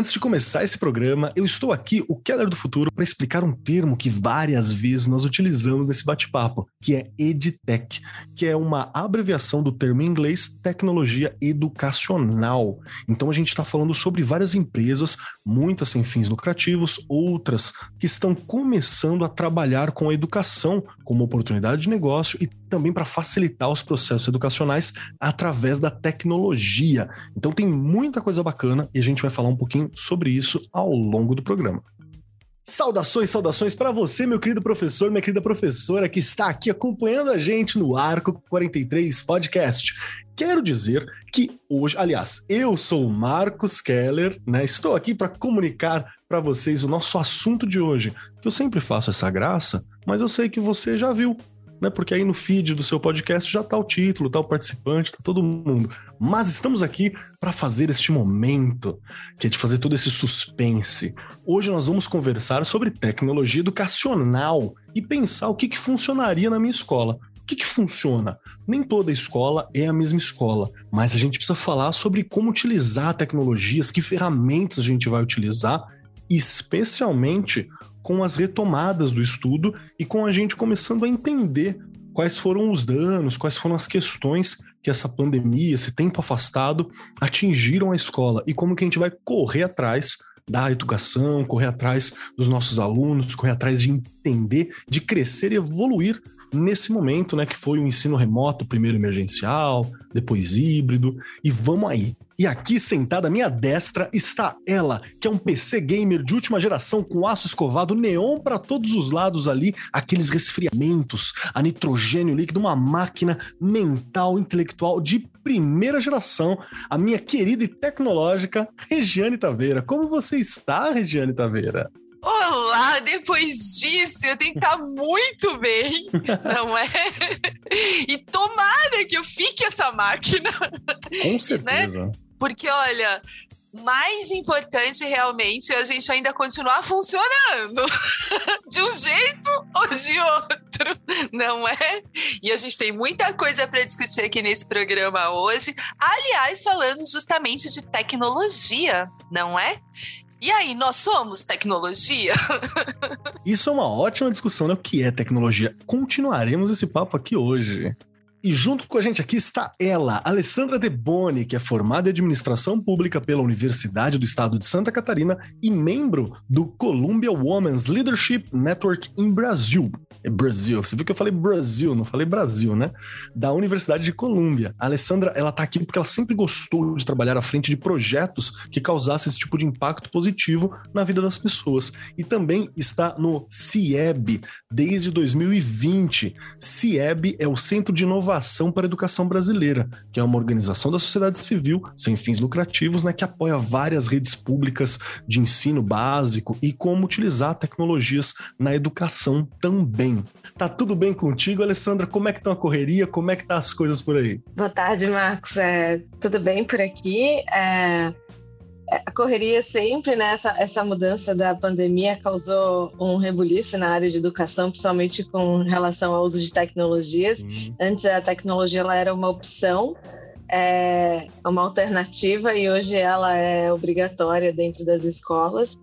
Antes de começar esse programa, eu estou aqui, o Keller do Futuro, para explicar um termo que várias vezes nós utilizamos nesse bate-papo, que é EdTech, que é uma abreviação do termo em inglês tecnologia educacional. Então a gente está falando sobre várias empresas, muitas sem fins lucrativos, outras que estão começando a trabalhar com a educação como oportunidade de negócio e também para facilitar os processos educacionais através da tecnologia. Então tem muita coisa bacana e a gente vai falar um pouquinho sobre isso ao longo do programa. Saudações, saudações para você, meu querido professor, minha querida professora que está aqui acompanhando a gente no Arco 43 Podcast. Quero dizer que hoje, aliás, eu sou o Marcos Keller, né? Estou aqui para comunicar para vocês o nosso assunto de hoje. Eu sempre faço essa graça, mas eu sei que você já viu, né? Porque aí no feed do seu podcast já tá o título, tá o participante, tá todo mundo. Mas estamos aqui para fazer este momento, que é de fazer todo esse suspense. Hoje nós vamos conversar sobre tecnologia educacional e pensar o que, que funcionaria na minha escola. O que, que funciona? Nem toda escola é a mesma escola, mas a gente precisa falar sobre como utilizar tecnologias, que ferramentas a gente vai utilizar, especialmente com as retomadas do estudo e com a gente começando a entender quais foram os danos, quais foram as questões que essa pandemia, esse tempo afastado, atingiram a escola e como que a gente vai correr atrás da educação, correr atrás dos nossos alunos, correr atrás de entender, de crescer e evoluir nesse momento, né, que foi o ensino remoto, primeiro emergencial, depois híbrido, e vamos aí. E aqui sentada à minha destra está ela, que é um PC gamer de última geração com aço escovado, neon para todos os lados ali, aqueles resfriamentos, a nitrogênio líquido, uma máquina mental, intelectual de primeira geração, a minha querida e tecnológica Regiane Taveira. Como você está, Regiane Taveira? Olá, depois disso eu tenho que estar muito bem, não é? E tomara que eu fique essa máquina. Com certeza. Né? Porque, olha, mais importante realmente é a gente ainda continuar funcionando de um jeito ou de outro, não é? E a gente tem muita coisa para discutir aqui nesse programa hoje. Aliás, falando justamente de tecnologia, não é? E aí, nós somos tecnologia? Isso é uma ótima discussão, né? O que é tecnologia? Continuaremos esse papo aqui hoje. E junto com a gente aqui está ela, Alessandra De Boni, que é formada em administração pública pela Universidade do Estado de Santa Catarina e membro do Columbia Women's Leadership Network em Brasil. É Brasil, você viu que eu falei Brasil, não falei Brasil, né? Da Universidade de Colômbia. A Alessandra, ela tá aqui porque ela sempre gostou de trabalhar à frente de projetos que causassem esse tipo de impacto positivo na vida das pessoas. E também está no CIEB desde 2020. CIEB é o Centro de Inovação Inovação para a Educação Brasileira, que é uma organização da sociedade civil sem fins lucrativos, né, que apoia várias redes públicas de ensino básico e como utilizar tecnologias na educação também. Tá tudo bem contigo, Alessandra? Como é que tá a correria? Como é que tá as coisas por aí? Boa tarde, Marcos. É, tudo bem por aqui? É, a correria sempre, né? Essa, essa mudança da pandemia causou um rebuliço na área de educação, principalmente com relação ao uso de tecnologias. Sim. Antes a tecnologia ela era uma opção, é uma alternativa e hoje ela é obrigatória dentro das escolas.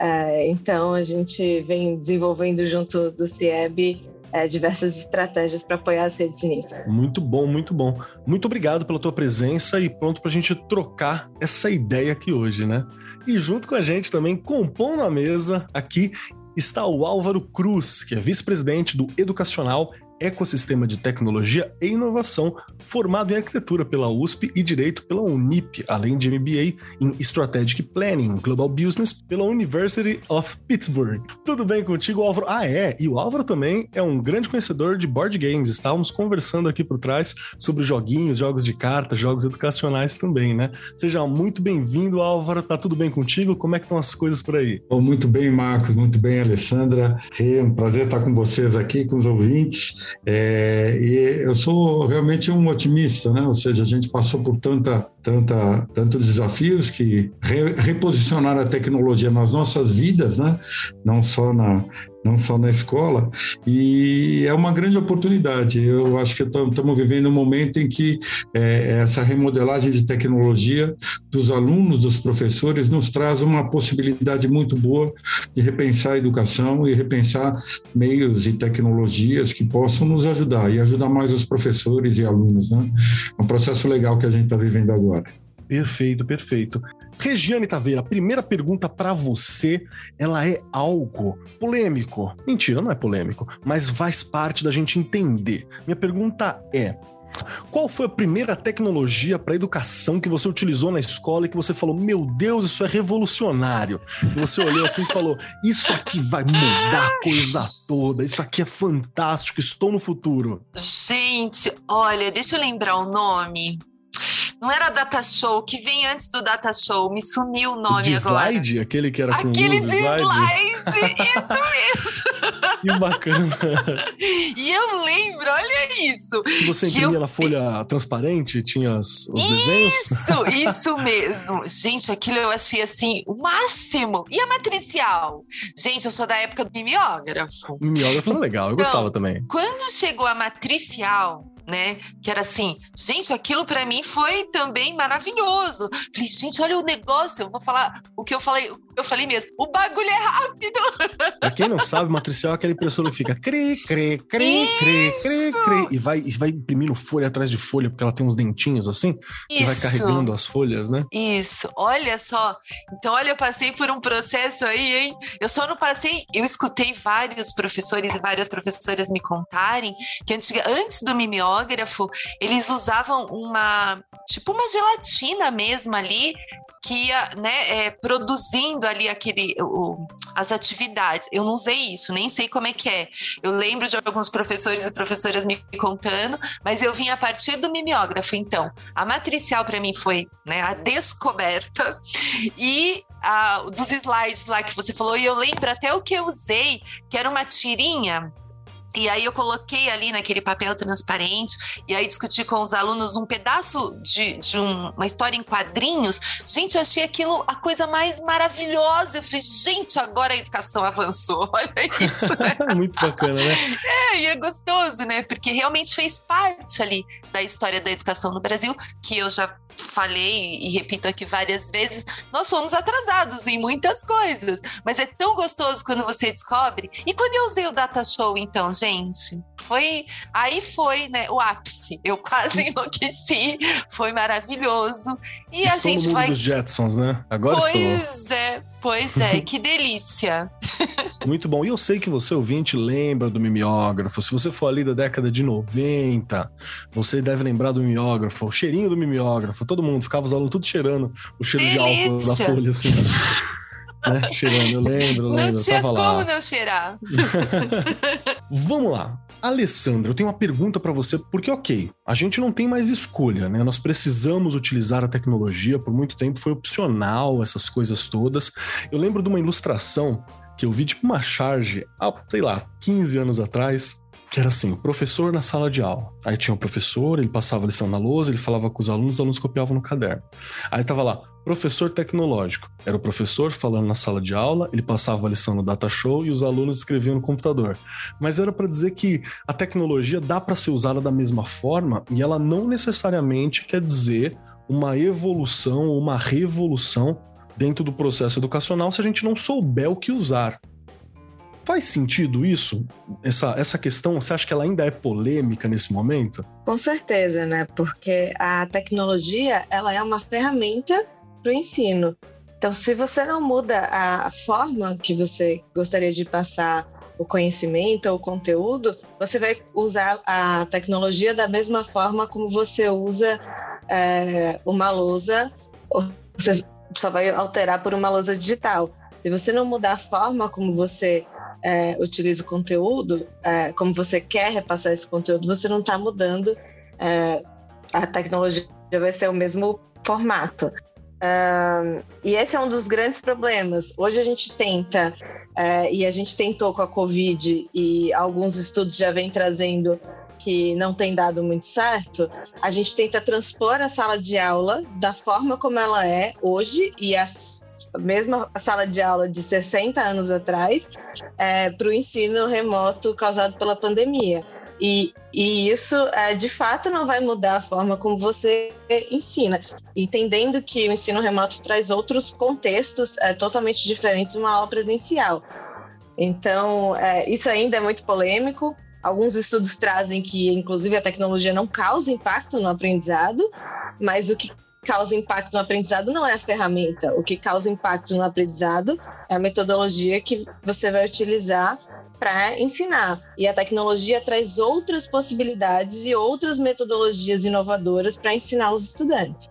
É, então a gente vem desenvolvendo junto do CIEB é, diversas estratégias para apoiar as redes nisso. Muito bom, muito bom. Muito obrigado pela tua presença e pronto para a gente trocar essa ideia aqui hoje, né? E junto com a gente também, compondo a mesa aqui, está o Álvaro Cruz, que é vice-presidente do Educacional ecossistema de tecnologia e inovação, formado em arquitetura pela USP e direito pela Unip, além de MBA em Strategic Planning Global Business pela University of Pittsburgh. Tudo bem contigo, Álvaro? Ah, é, e o Álvaro também é um grande conhecedor de board games. Estávamos conversando aqui por trás sobre joguinhos, jogos de cartas, jogos educacionais também, né? Seja muito bem-vindo, Álvaro. Tá tudo bem contigo? Como é que estão as coisas por aí? Oh, muito bem, Marcos, muito bem, Alessandra. É um prazer estar com vocês aqui, com os ouvintes. É, e eu sou realmente um otimista, né? Ou seja, a gente passou por tanta tanta, tantos desafios que re, reposicionar a tecnologia nas nossas vidas, né? não só na, não só na escola, e é uma grande oportunidade. Eu acho que estamos vivendo um momento em que é, essa remodelagem de tecnologia dos alunos, dos professores, nos traz uma possibilidade muito boa de repensar a educação e repensar meios e tecnologias que possam nos ajudar e ajudar mais os professores e alunos. Né? É um processo legal que a gente está vivendo agora. Perfeito, perfeito. Regiane Taveira, a primeira pergunta para você, ela é algo polêmico. Mentira, não é polêmico, mas faz parte da gente entender. Minha pergunta é: qual foi a primeira tecnologia para educação que você utilizou na escola e que você falou, meu Deus, isso é revolucionário? E você olhou assim e falou, isso aqui vai mudar a coisa toda, isso aqui é fantástico, estou no futuro. Gente, olha, deixa eu lembrar o nome. Não era Data Show, que vem antes do Data Show. Me sumiu o nome de agora. slide? Aquele que era com Aquele luz, de slide? slide, isso mesmo. Que bacana. E eu lembro, olha isso. Que você imprimia eu- na folha transparente, tinha os, os desenhos? Isso, isso mesmo. Gente, aquilo eu achei assim, o máximo. E a matricial? Gente, eu sou da época do mimeógrafo. Mimeógrafo era legal, eu Então, gostava também. Quando chegou a matricial, né? Que era assim, gente, aquilo pra mim foi também maravilhoso. Falei, gente, olha o negócio, eu vou falar o que eu falei, eu falei mesmo. O bagulho é rápido. Pra quem não sabe, matricial é aquela impressora que fica cri, cri, cri, cri, cri, cri, e vai, e vai imprimindo folha atrás de folha, porque ela tem uns dentinhos assim, e vai carregando as folhas, né? Isso, olha só. Então, olha, eu passei por um processo aí, hein? Eu só não passei, eu escutei vários professores e várias professoras me contarem que antes do mimeógrafo, eles usavam uma, tipo uma gelatina mesmo ali, que ia, né, é, produzindo ali aquele, o, as atividades. Eu não usei isso, nem sei como é que é. Eu lembro de alguns professores e professoras me contando, mas eu vim a partir do mimeógrafo. Então, a matricial para mim foi né, a descoberta e a, dos slides lá que você falou, e eu lembro até o que eu usei, que era uma tirinha. E aí eu coloquei ali naquele papel transparente, e aí discuti com os alunos um pedaço de, de um- uma história em quadrinhos. Gente, eu achei aquilo a coisa mais maravilhosa. Eu falei, gente, agora a educação avançou. Olha isso. né? Muito bacana, né? É, e é gostoso, né? Porque realmente fez parte ali da história da educação no Brasil, que eu já falei e repito aqui várias vezes, nós fomos atrasados em muitas coisas, mas é tão gostoso quando você descobre. E quando eu usei o Data Show, então, gente, foi aí foi, né, o ápice. Eu quase enlouqueci, foi maravilhoso. E a estou no gente mundo vai dos Jetsons, né? Agora estou. Pois é, pois é, que delícia. Muito bom. E eu sei que você, ouvinte, lembra do mimeógrafo. Se você for ali da década de 90, você deve lembrar do mimeógrafo, o cheirinho do mimeógrafo. Todo mundo ficava os alunos tudo cheirando o cheiro de álcool da Delícia. folha, assim. né? Cheirando, eu lembro, eu Não lembro. Eu tinha como lá. não cheirar. Vamos lá. Alessandra, eu tenho uma pergunta pra você, porque, ok, a gente não tem mais escolha, né? Nós precisamos utilizar a tecnologia, por muito tempo foi opcional, essas coisas todas. Eu lembro de uma ilustração que eu vi, tipo uma charge, há, sei lá, 15 anos atrás, que era assim, o professor na sala de aula. Aí tinha o professor, ele passava a lição na lousa, ele falava com os alunos, os alunos copiavam no caderno. Aí tava lá, professor tecnológico. Era o professor falando na sala de aula, ele passava a lição no data show e os alunos escreviam no computador. Mas era para dizer que a tecnologia dá para ser usada da mesma forma e ela não necessariamente quer dizer uma evolução ou uma revolução dentro do processo educacional se a gente não souber o que usar. Faz sentido isso? Essa, essa questão, você acha que ela ainda é polêmica nesse momento? Com certeza, né? Porque a tecnologia ela é uma ferramenta para o ensino. Então, se você não muda a forma que você gostaria de passar o conhecimento ou o conteúdo, você vai usar a tecnologia da mesma forma como você usa é, uma lousa, ou você só vai alterar por uma lousa digital. Se você não mudar a forma como você é, utiliza o conteúdo, é, como você quer repassar esse conteúdo, você não está mudando. é, a tecnologia vai ser o mesmo formato. E esse é um dos grandes problemas. Hoje a gente tenta, é, e a gente tentou com a Covid, e alguns estudos já vêm trazendo que não tem dado muito certo, a gente tenta transpor a sala de aula da forma como ela é hoje e as mesma sala de aula de 60 anos atrás é, para o ensino remoto causado pela pandemia. E, e isso, é, de fato, não vai mudar a forma como você ensina, entendendo que o ensino remoto traz outros contextos é, totalmente diferentes de uma aula presencial. Então, é, isso ainda é muito polêmico. Alguns estudos trazem que, inclusive, a tecnologia não causa impacto no aprendizado, mas o que causa impacto no aprendizado não é a ferramenta. O que causa impacto no aprendizado é a metodologia que você vai utilizar para ensinar. E a tecnologia traz outras possibilidades e outras metodologias inovadoras para ensinar os estudantes.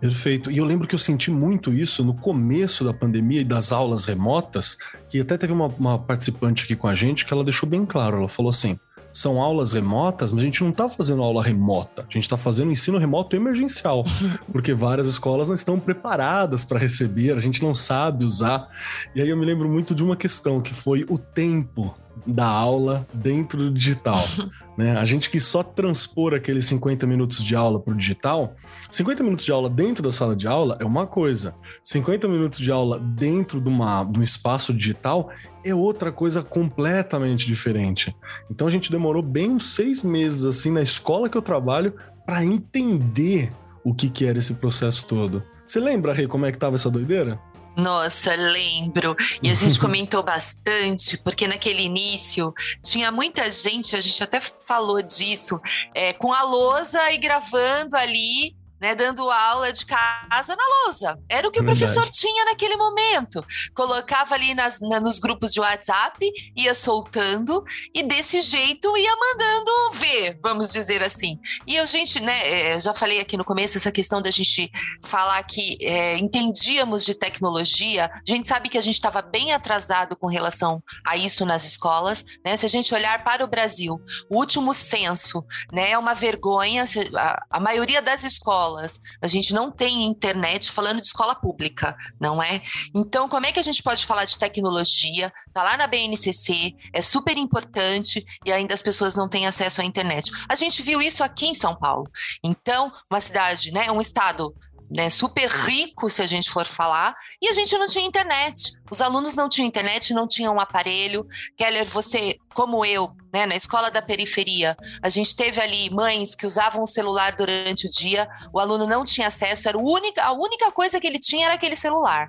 Perfeito. E eu lembro que eu senti muito isso no começo da pandemia e das aulas remotas, que até teve uma, uma participante aqui com a gente que ela deixou bem claro. Ela falou assim: são aulas remotas, mas a gente não está fazendo aula remota, a gente está fazendo ensino remoto emergencial, porque várias escolas não estão preparadas para receber, a gente não sabe usar. E aí eu me lembro muito de uma questão que foi o tempo da aula dentro do digital. Né? A gente quis só transpor aqueles 50 minutos de aula para o digital. 50 minutos de aula dentro da sala de aula é uma coisa. 50 minutos de aula dentro de, uma, de um espaço digital é outra coisa completamente diferente. Então a gente demorou bem uns seis meses assim na escola que eu trabalho para entender o que, que era esse processo todo. Você lembra, Rei, como é que tava essa doideira? Nossa, lembro. E a gente comentou bastante, porque naquele início tinha muita gente, a gente até falou disso, é, com a lousa e gravando ali né, dando aula de casa na lousa. Era o que o professor tinha naquele momento. Colocava ali nas, na, nos grupos de WhatsApp, ia soltando e desse jeito ia mandando ver, vamos dizer assim. E a gente, né, é, já falei aqui no começo essa questão da gente falar que é, entendíamos de tecnologia. A gente sabe que a gente estava bem atrasado com relação a isso nas escolas, né? Se a gente olhar para o Brasil, o último censo, né, é uma vergonha. A, a maioria das escolas escolas. A gente não tem internet falando de escola pública, não é? Então, como é que a gente pode falar de tecnologia? Tá lá na BNCC, é super importante e ainda as pessoas não têm acesso à internet. A gente viu isso aqui em São Paulo. Então, uma cidade, né, um estado né, super rico, se a gente for falar, e a gente não tinha internet. Os alunos não tinham internet, não tinham um aparelho. Keller, você, como eu, né, na escola da periferia, a gente teve ali mães que usavam o celular durante o dia, o aluno não tinha acesso, era única, a única coisa que ele tinha era aquele celular.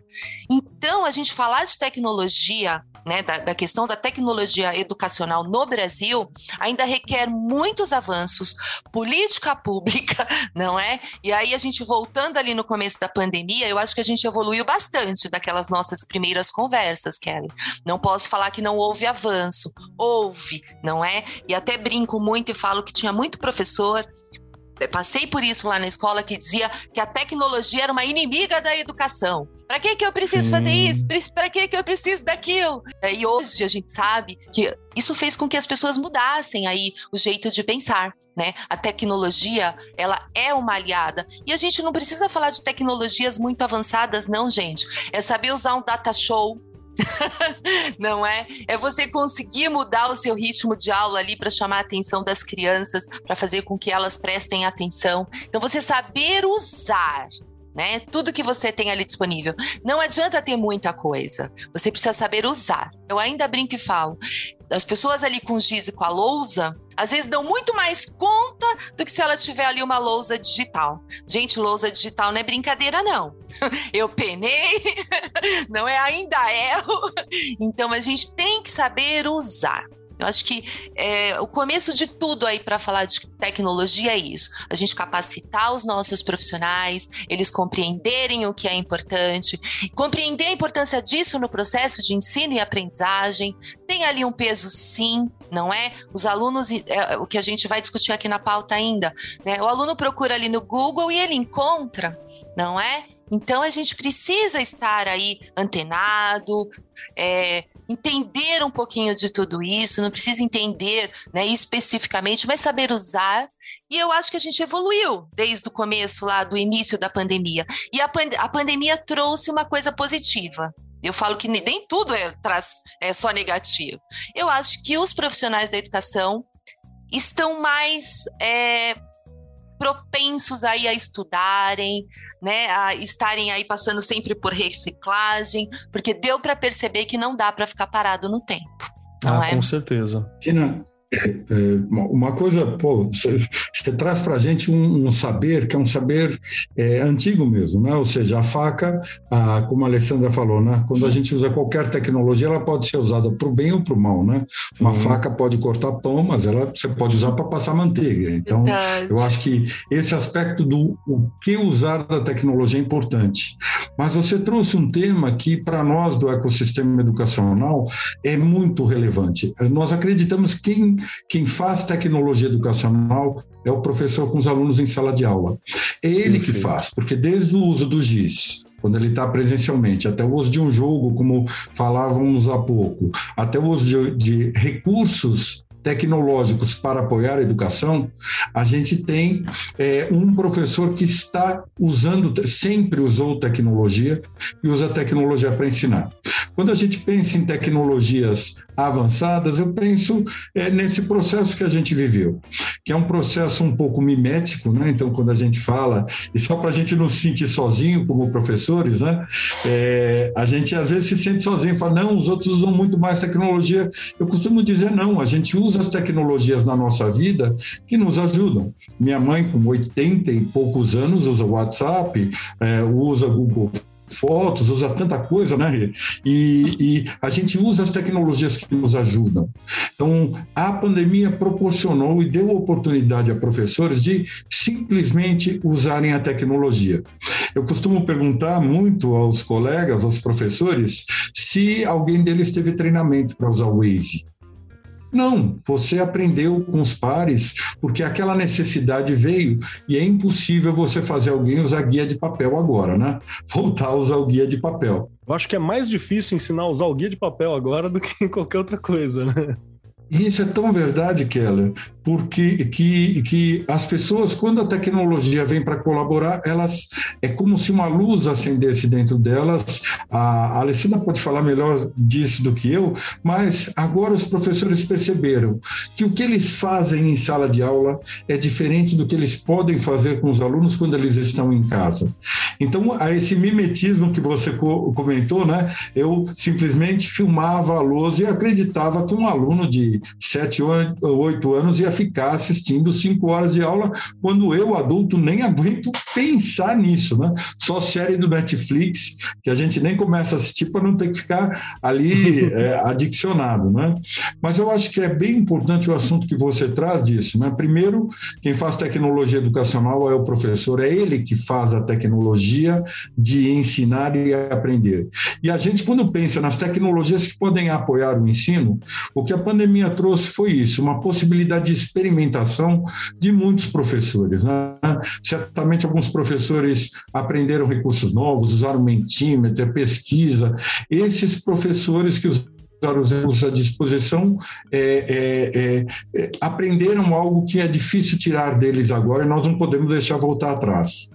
Então, a gente falar de tecnologia né, da, da, questão da tecnologia educacional no Brasil ainda requer muitos avanços, política pública, não é? E aí a gente voltando ali no começo da pandemia, eu acho que a gente evoluiu bastante daquelas nossas primeiras conversas, Kelly. Não posso falar que não houve avanço, houve, não é? E até brinco muito e falo que tinha muito professor passei por isso lá na escola que dizia que a tecnologia era uma inimiga da educação. Para que que eu preciso Sim. fazer isso? Para que que eu preciso daquilo? E hoje a gente sabe que isso fez com que as pessoas mudassem aí o jeito de pensar, né? A tecnologia, ela é uma aliada. E a gente não precisa falar de tecnologias muito avançadas não, gente. É saber usar um data show, não é? É você conseguir mudar o seu ritmo de aula ali para chamar a atenção das crianças, para fazer com que elas prestem atenção. Então, você saber usar. Né? Tudo que você tem ali disponível. Não adianta ter muita coisa. Você precisa saber usar. Eu ainda brinco e falo as pessoas ali com giz e com a lousa, às vezes dão muito mais conta do que se ela tiver ali uma lousa digital. Gente, lousa digital não é brincadeira, não. Eu penei, não é ainda erro. Então a gente tem que saber usar. Eu acho que é, o começo de tudo aí para falar de tecnologia é isso: a gente capacitar os nossos profissionais, eles compreenderem o que é importante, compreender a importância disso no processo de ensino e aprendizagem. Tem ali um peso, sim, não é? Os alunos, é, o que a gente vai discutir aqui na pauta ainda, né? O aluno procura ali no Google e ele encontra, não é? Então a gente precisa estar aí antenado, é, entender um pouquinho de tudo isso, não precisa entender né, especificamente, mas saber usar. E eu acho que a gente evoluiu desde o começo lá do início da pandemia. E a, pand a pandemia trouxe uma coisa positiva. Eu falo que nem tudo é, traz, é só negativo. Eu acho que os profissionais da educação estão mais é, propensos aí a estudarem, né, a estarem aí passando sempre por reciclagem, porque deu para perceber que não dá para ficar parado no tempo. ah, é? com certeza. Tina, é, uma coisa, pô, você, traz para a gente um, um, saber que é um saber é, antigo mesmo, né? Ou seja, a faca, a, como a Alessandra falou, né? Quando a gente usa qualquer tecnologia, ela pode ser usada para o bem ou para o mal, né? Sim. Uma faca pode cortar pão, mas ela você pode usar para passar manteiga. Então, Verdade. eu acho que esse aspecto do o que usar da tecnologia é importante. Mas você trouxe um tema que para nós do ecossistema educacional é muito relevante. Nós acreditamos que quem quem faz tecnologia educacional é o professor com os alunos em sala de aula. É ele que faz, porque desde o uso do GIS, quando ele está presencialmente, até o uso de um jogo, como falávamos há pouco, até o uso de, de recursos tecnológicos para apoiar a educação, a gente tem é, um professor que está usando, sempre usou tecnologia e usa tecnologia para ensinar. Quando a gente pensa em tecnologias avançadas, eu penso é, nesse processo que a gente viveu, que é um processo um pouco mimético, né? Então, quando a gente fala, e só para a gente não se sentir sozinho como professores, né? É, a gente às vezes se sente sozinho, fala, não, os outros usam muito mais tecnologia. Eu costumo dizer, não, a gente usa as tecnologias na nossa vida que nos ajudam. Minha mãe, com 80 e poucos anos, usa o WhatsApp, é, usa Google fotos, usa tanta coisa, né? E, e, a gente usa as tecnologias que nos ajudam. Então, a pandemia proporcionou e deu oportunidade a professores de simplesmente usarem a tecnologia. Eu costumo perguntar muito aos colegas, aos professores, se alguém deles teve treinamento para usar o Waze. Não, você aprendeu com os pares porque aquela necessidade veio e é impossível você fazer alguém usar guia de papel agora, né? Voltar a usar o guia de papel. Eu acho que é mais difícil ensinar a usar o guia de papel agora do que qualquer outra coisa, né? Isso é tão verdade, Keller, porque que, que as pessoas, quando a tecnologia vem para colaborar, elas é como se uma luz acendesse dentro delas. A Alessandra pode falar melhor disso do que eu, mas agora os professores perceberam que o que eles fazem em sala de aula é diferente do que eles podem fazer com os alunos quando eles estão em casa. Então, a esse mimetismo que você comentou, né? Eu simplesmente filmava a lousa e acreditava que um aluno de 7 ou 8 anos ia ficar assistindo 5 horas de aula, quando eu, adulto, nem aguento pensar nisso, né? Só série do Netflix, que a gente nem começa a assistir para não ter que ficar ali é, adiccionado, né? Mas eu acho que é bem importante o assunto que você traz disso, né? Primeiro, quem faz tecnologia educacional é o professor, é ele que faz a tecnologia de ensinar e aprender. E a gente, quando pensa nas tecnologias que podem apoiar o ensino, o que a pandemia trouxe foi isso, uma possibilidade de experimentação de muitos professores. Né? Certamente alguns professores aprenderam recursos novos, usaram Mentimeter, pesquisa. Esses professores que os os recursos à disposição, é, é, é, é, aprenderam algo que é difícil tirar deles agora e nós não podemos deixar voltar atrás.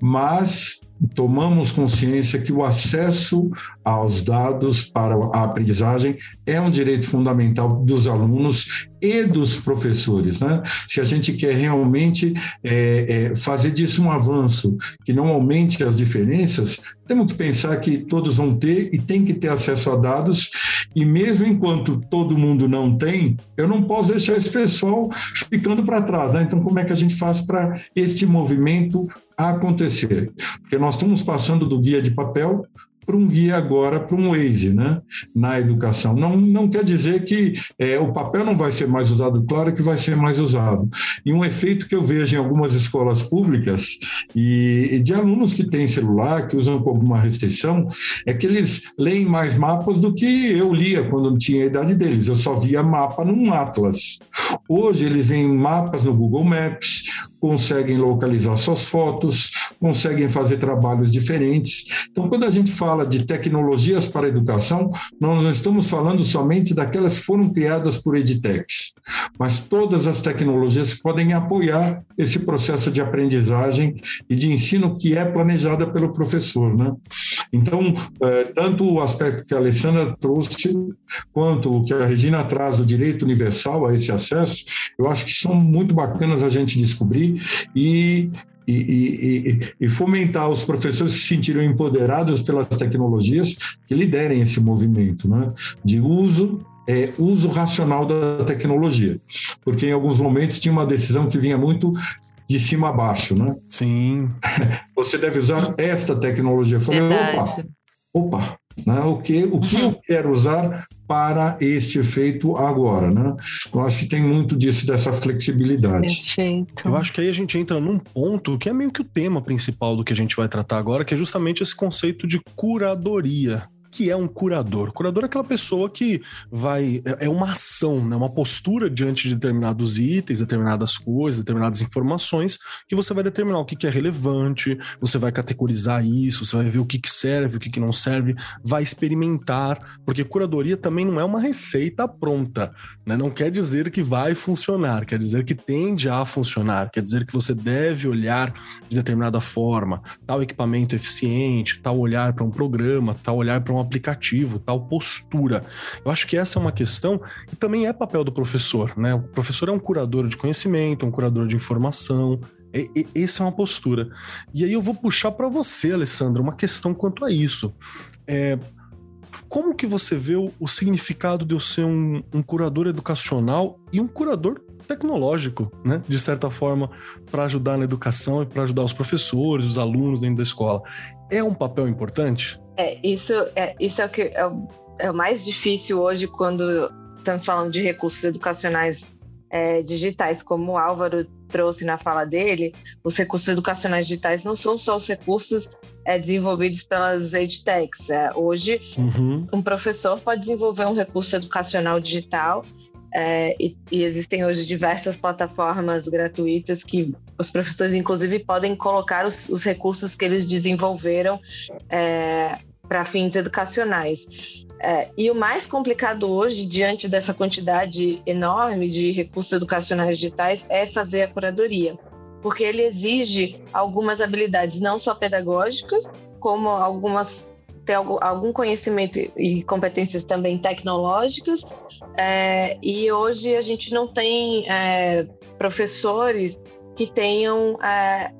Mas tomamos consciência que o acesso aos dados para a aprendizagem é um direito fundamental dos alunos e dos professores. Né? Se a gente quer realmente é, é, fazer disso um avanço, que não aumente as diferenças, temos que pensar que todos vão ter e tem que ter acesso a dados, e mesmo enquanto todo mundo não tem, eu não posso deixar esse pessoal ficando para trás. Né? Então, como é que a gente faz para este movimento acontecer? Porque nós estamos passando do guia de papel para um guia agora, para um Waze, né, na educação. Não, não quer dizer que é, o papel não vai ser mais usado, claro que vai ser mais usado. E um efeito que eu vejo em algumas escolas públicas e, e de alunos que têm celular, que usam com alguma restrição, é que eles leem mais mapas do que eu lia quando tinha a idade deles. Eu só via mapa num Atlas. Hoje eles veem mapas no Google Maps, conseguem localizar suas fotos, conseguem fazer trabalhos diferentes. Então, quando a gente fala de tecnologias para a educação, nós não estamos falando somente daquelas que foram criadas por edtechs, mas todas as tecnologias que podem apoiar esse processo de aprendizagem e de ensino que é planejada pelo professor. Né? Então, é, tanto o aspecto que a Alessandra trouxe, quanto o que a Regina traz do direito universal a esse acesso, eu acho que são muito bacanas a gente descobrir e e, e, e, fomentar os professores que se sentiram empoderados pelas tecnologias que liderem esse movimento né, de uso é, uso racional da tecnologia, porque em alguns momentos tinha uma decisão que vinha muito de cima a baixo, né? Sim. Você deve usar esta tecnologia. Eu falei, opa, opa, né? o que, o que eu quero usar para este efeito agora, né? Eu acho que tem muito disso, dessa flexibilidade. Perfeito. Eu acho que aí a gente entra num ponto que é meio que o tema principal do que a gente vai tratar agora, que é justamente esse conceito de curadoria que é um curador? Curador é aquela pessoa que vai. É, é uma ação, né? uma postura diante de determinados itens, determinadas coisas, determinadas informações, que você vai determinar o que, que é relevante, você vai categorizar isso, você vai ver o que, que serve, o que, que não serve, vai experimentar, porque curadoria também não é uma receita pronta. Né? Não quer dizer que vai funcionar, quer dizer que tende a funcionar, quer dizer que você deve olhar de determinada forma, tal equipamento eficiente, tal olhar para um programa, tal olhar para um aplicativo, tal postura. Eu acho que essa é uma questão que também é papel do professor, né? O professor é um curador de conhecimento, um curador de informação. Essa é uma postura. E aí eu vou puxar para você, Alessandra, uma questão quanto a isso. É, como que você vê o, o significado de eu ser um, um, curador educacional e um curador tecnológico, né? De certa forma, para ajudar na educação e para ajudar os professores, os alunos dentro da escola. É um papel importante? É, isso é, isso é o que é o, é o mais difícil hoje quando estamos falando de recursos educacionais é, digitais, como o Álvaro trouxe na fala dele, os recursos educacionais digitais não são só os recursos é, desenvolvidos pelas edtechs. É, hoje, uhum. um professor pode desenvolver um recurso educacional digital é, e, e, existem hoje diversas plataformas gratuitas que os professores, inclusive, podem colocar os, os recursos que eles desenvolveram é, para fins educacionais. É, e o mais complicado hoje, diante dessa quantidade enorme de recursos educacionais digitais, é fazer a curadoria, porque ele exige algumas habilidades, não só pedagógicas, como algumas ter algum conhecimento e competências também tecnológicas. É, e hoje a gente não tem é, professores que tenham é,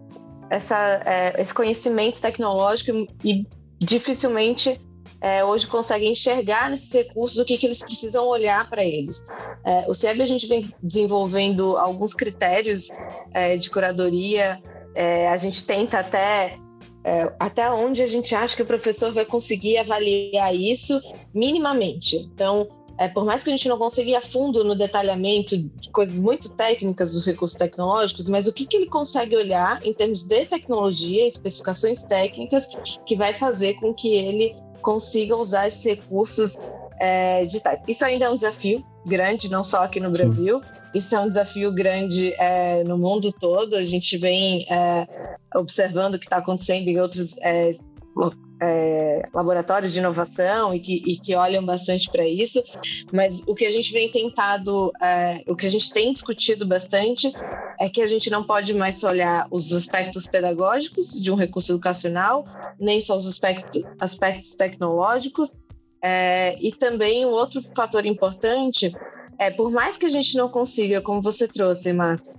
essa, é, esse conhecimento tecnológico e dificilmente é, hoje conseguem enxergar nesses recursos o que, que eles precisam olhar para eles. É, o CIEB a gente vem desenvolvendo alguns critérios de curadoria, a gente tenta até é, até onde a gente acha que o professor vai conseguir avaliar isso minimamente. Então, é, por mais que a gente não consiga ir a fundo no detalhamento de coisas muito técnicas dos recursos tecnológicos, mas o que, que ele consegue olhar em termos de tecnologia, especificações técnicas, que vai fazer com que ele consiga usar esses recursos é, digitais. Isso ainda é um desafio grande, não só aqui no Brasil. Sim. Isso é um desafio grande é, no mundo todo. A gente vem é, observando o que está acontecendo em outros é, laboratórios de inovação e que, e que olham bastante para isso. Mas o que a gente vem tentado, é, o que a gente tem discutido bastante é que a gente não pode mais olhar os aspectos pedagógicos de um recurso educacional, nem só os aspectos, aspectos tecnológicos, é, e também um outro fator importante é, por mais que a gente não consiga, como você trouxe, Marcos,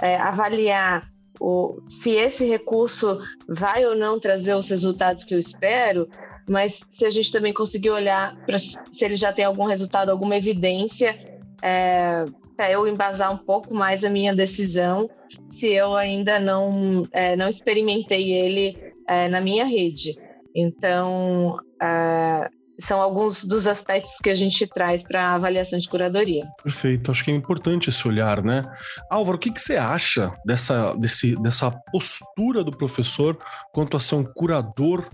é, avaliar o, se esse recurso vai ou não trazer os resultados que eu espero, mas se a gente também conseguir olhar para se ele já tem algum resultado, alguma evidência, é, para eu embasar um pouco mais a minha decisão, se eu ainda não, é, não experimentei ele é, na minha rede. Então, é, são alguns dos aspectos que a gente traz para a avaliação de curadoria. Perfeito, acho que é importante esse olhar, né? Álvaro, o que, que você acha dessa, desse, dessa postura do professor quanto a ser um curador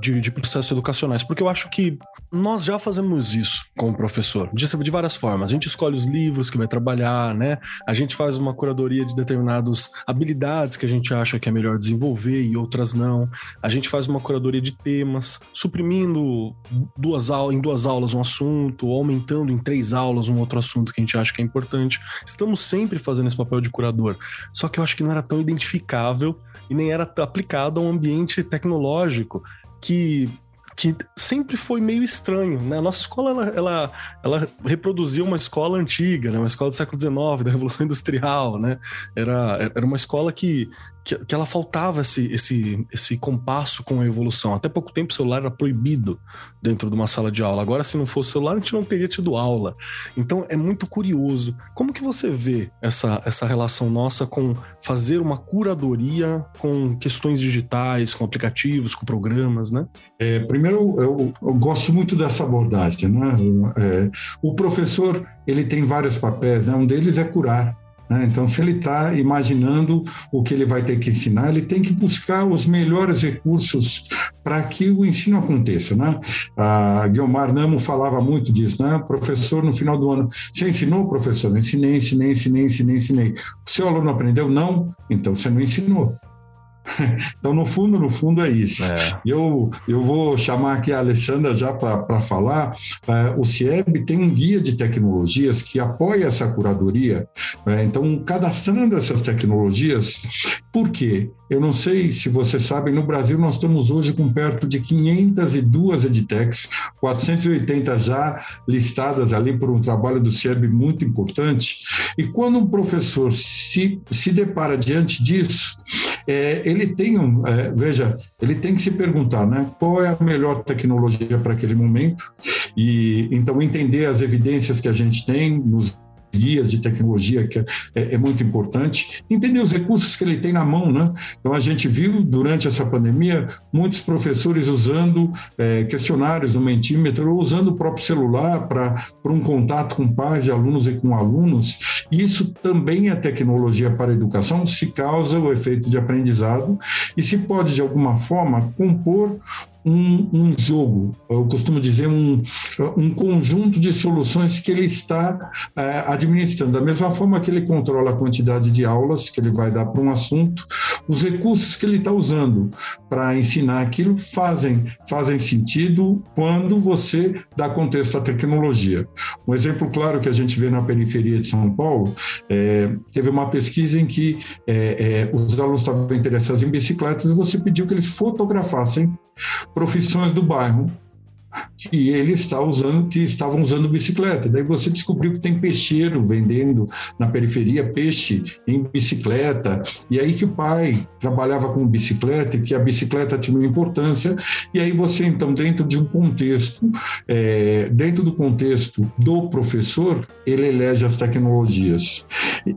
de, de, processos educacionais, porque eu acho que nós já fazemos isso como professor, de, de várias formas. A gente escolhe os livros que vai trabalhar, né? A gente faz uma curadoria de determinadas habilidades que a gente acha que é melhor desenvolver e outras não. A gente faz uma curadoria de temas, suprimindo duas aulas, em duas aulas um assunto, ou aumentando em três aulas um outro assunto que a gente acha que é importante. Estamos sempre fazendo esse papel de curador. Só que eu acho que não era tão identificável e nem era aplicado a um ambiente tecnológico que que sempre foi meio estranho, né? A nossa escola, ela, ela, ela reproduziu uma escola antiga, né? Uma escola do século XIX, da Revolução Industrial, né? Era, era uma escola que que, que ela faltava esse, esse, esse compasso com a evolução. Até pouco tempo o celular era proibido dentro de uma sala de aula. Agora, se não fosse celular, a gente não teria tido aula. Então é muito curioso. Como que você vê essa, essa relação nossa com fazer uma curadoria com questões digitais, com aplicativos, com programas, né? É, primeiro, eu, eu, gosto muito dessa abordagem, né? É, o professor ele tem vários papéis, né? Um deles é curar. Né? Então, se ele está imaginando o que ele vai ter que ensinar, ele tem que buscar os melhores recursos para que o ensino aconteça. Né? A Guilmar Namo falava muito disso, né? professor, no final do ano, você ensinou, professor? Ensinei, ensinei, ensinei, ensinei, ensinei. O seu aluno aprendeu? Não? Então você não ensinou. Então, no fundo, no fundo é isso. É. Eu, eu vou chamar aqui a Alessandra já para falar. É, o CIEB tem um guia de tecnologias que apoia essa curadoria. É, então, cadastrando essas tecnologias, por quê? Eu não sei se vocês sabem, no Brasil nós estamos hoje com perto de 502 edtechs, 480 já listadas ali por um trabalho do CIEB muito importante. E quando um professor se, se depara diante disso, é, ele tem um, é, veja, ele tem que se perguntar, né, qual é a melhor tecnologia para aquele momento? E então entender as evidências que a gente tem nos guias de tecnologia, que é, é, muito importante, entender os recursos que ele tem na mão, né? Então, a gente viu durante essa pandemia muitos professores usando é, questionários no Mentimeter ou usando o próprio celular para um contato com pais de alunos e com alunos. Isso também é tecnologia para a educação, se causa o efeito de aprendizado e se pode, de alguma forma, compor um, um, jogo, eu costumo dizer um, um conjunto de soluções que ele está é, administrando. Da mesma forma que ele controla a quantidade de aulas que ele vai dar para um assunto, os recursos que ele está usando para ensinar aquilo fazem, fazem sentido quando você dá contexto à tecnologia. Um exemplo claro que a gente vê na periferia de São Paulo, é, teve uma pesquisa em que é, é os alunos estavam interessados em bicicletas e você pediu que eles fotografassem profissões do bairro que ele está usando, que estavam usando bicicleta. Daí você descobriu que tem peixeiro vendendo na periferia peixe em bicicleta. E aí que o pai trabalhava com bicicleta e que a bicicleta tinha importância. E aí você então dentro de um contexto, é, dentro do contexto do professor, ele elege as tecnologias,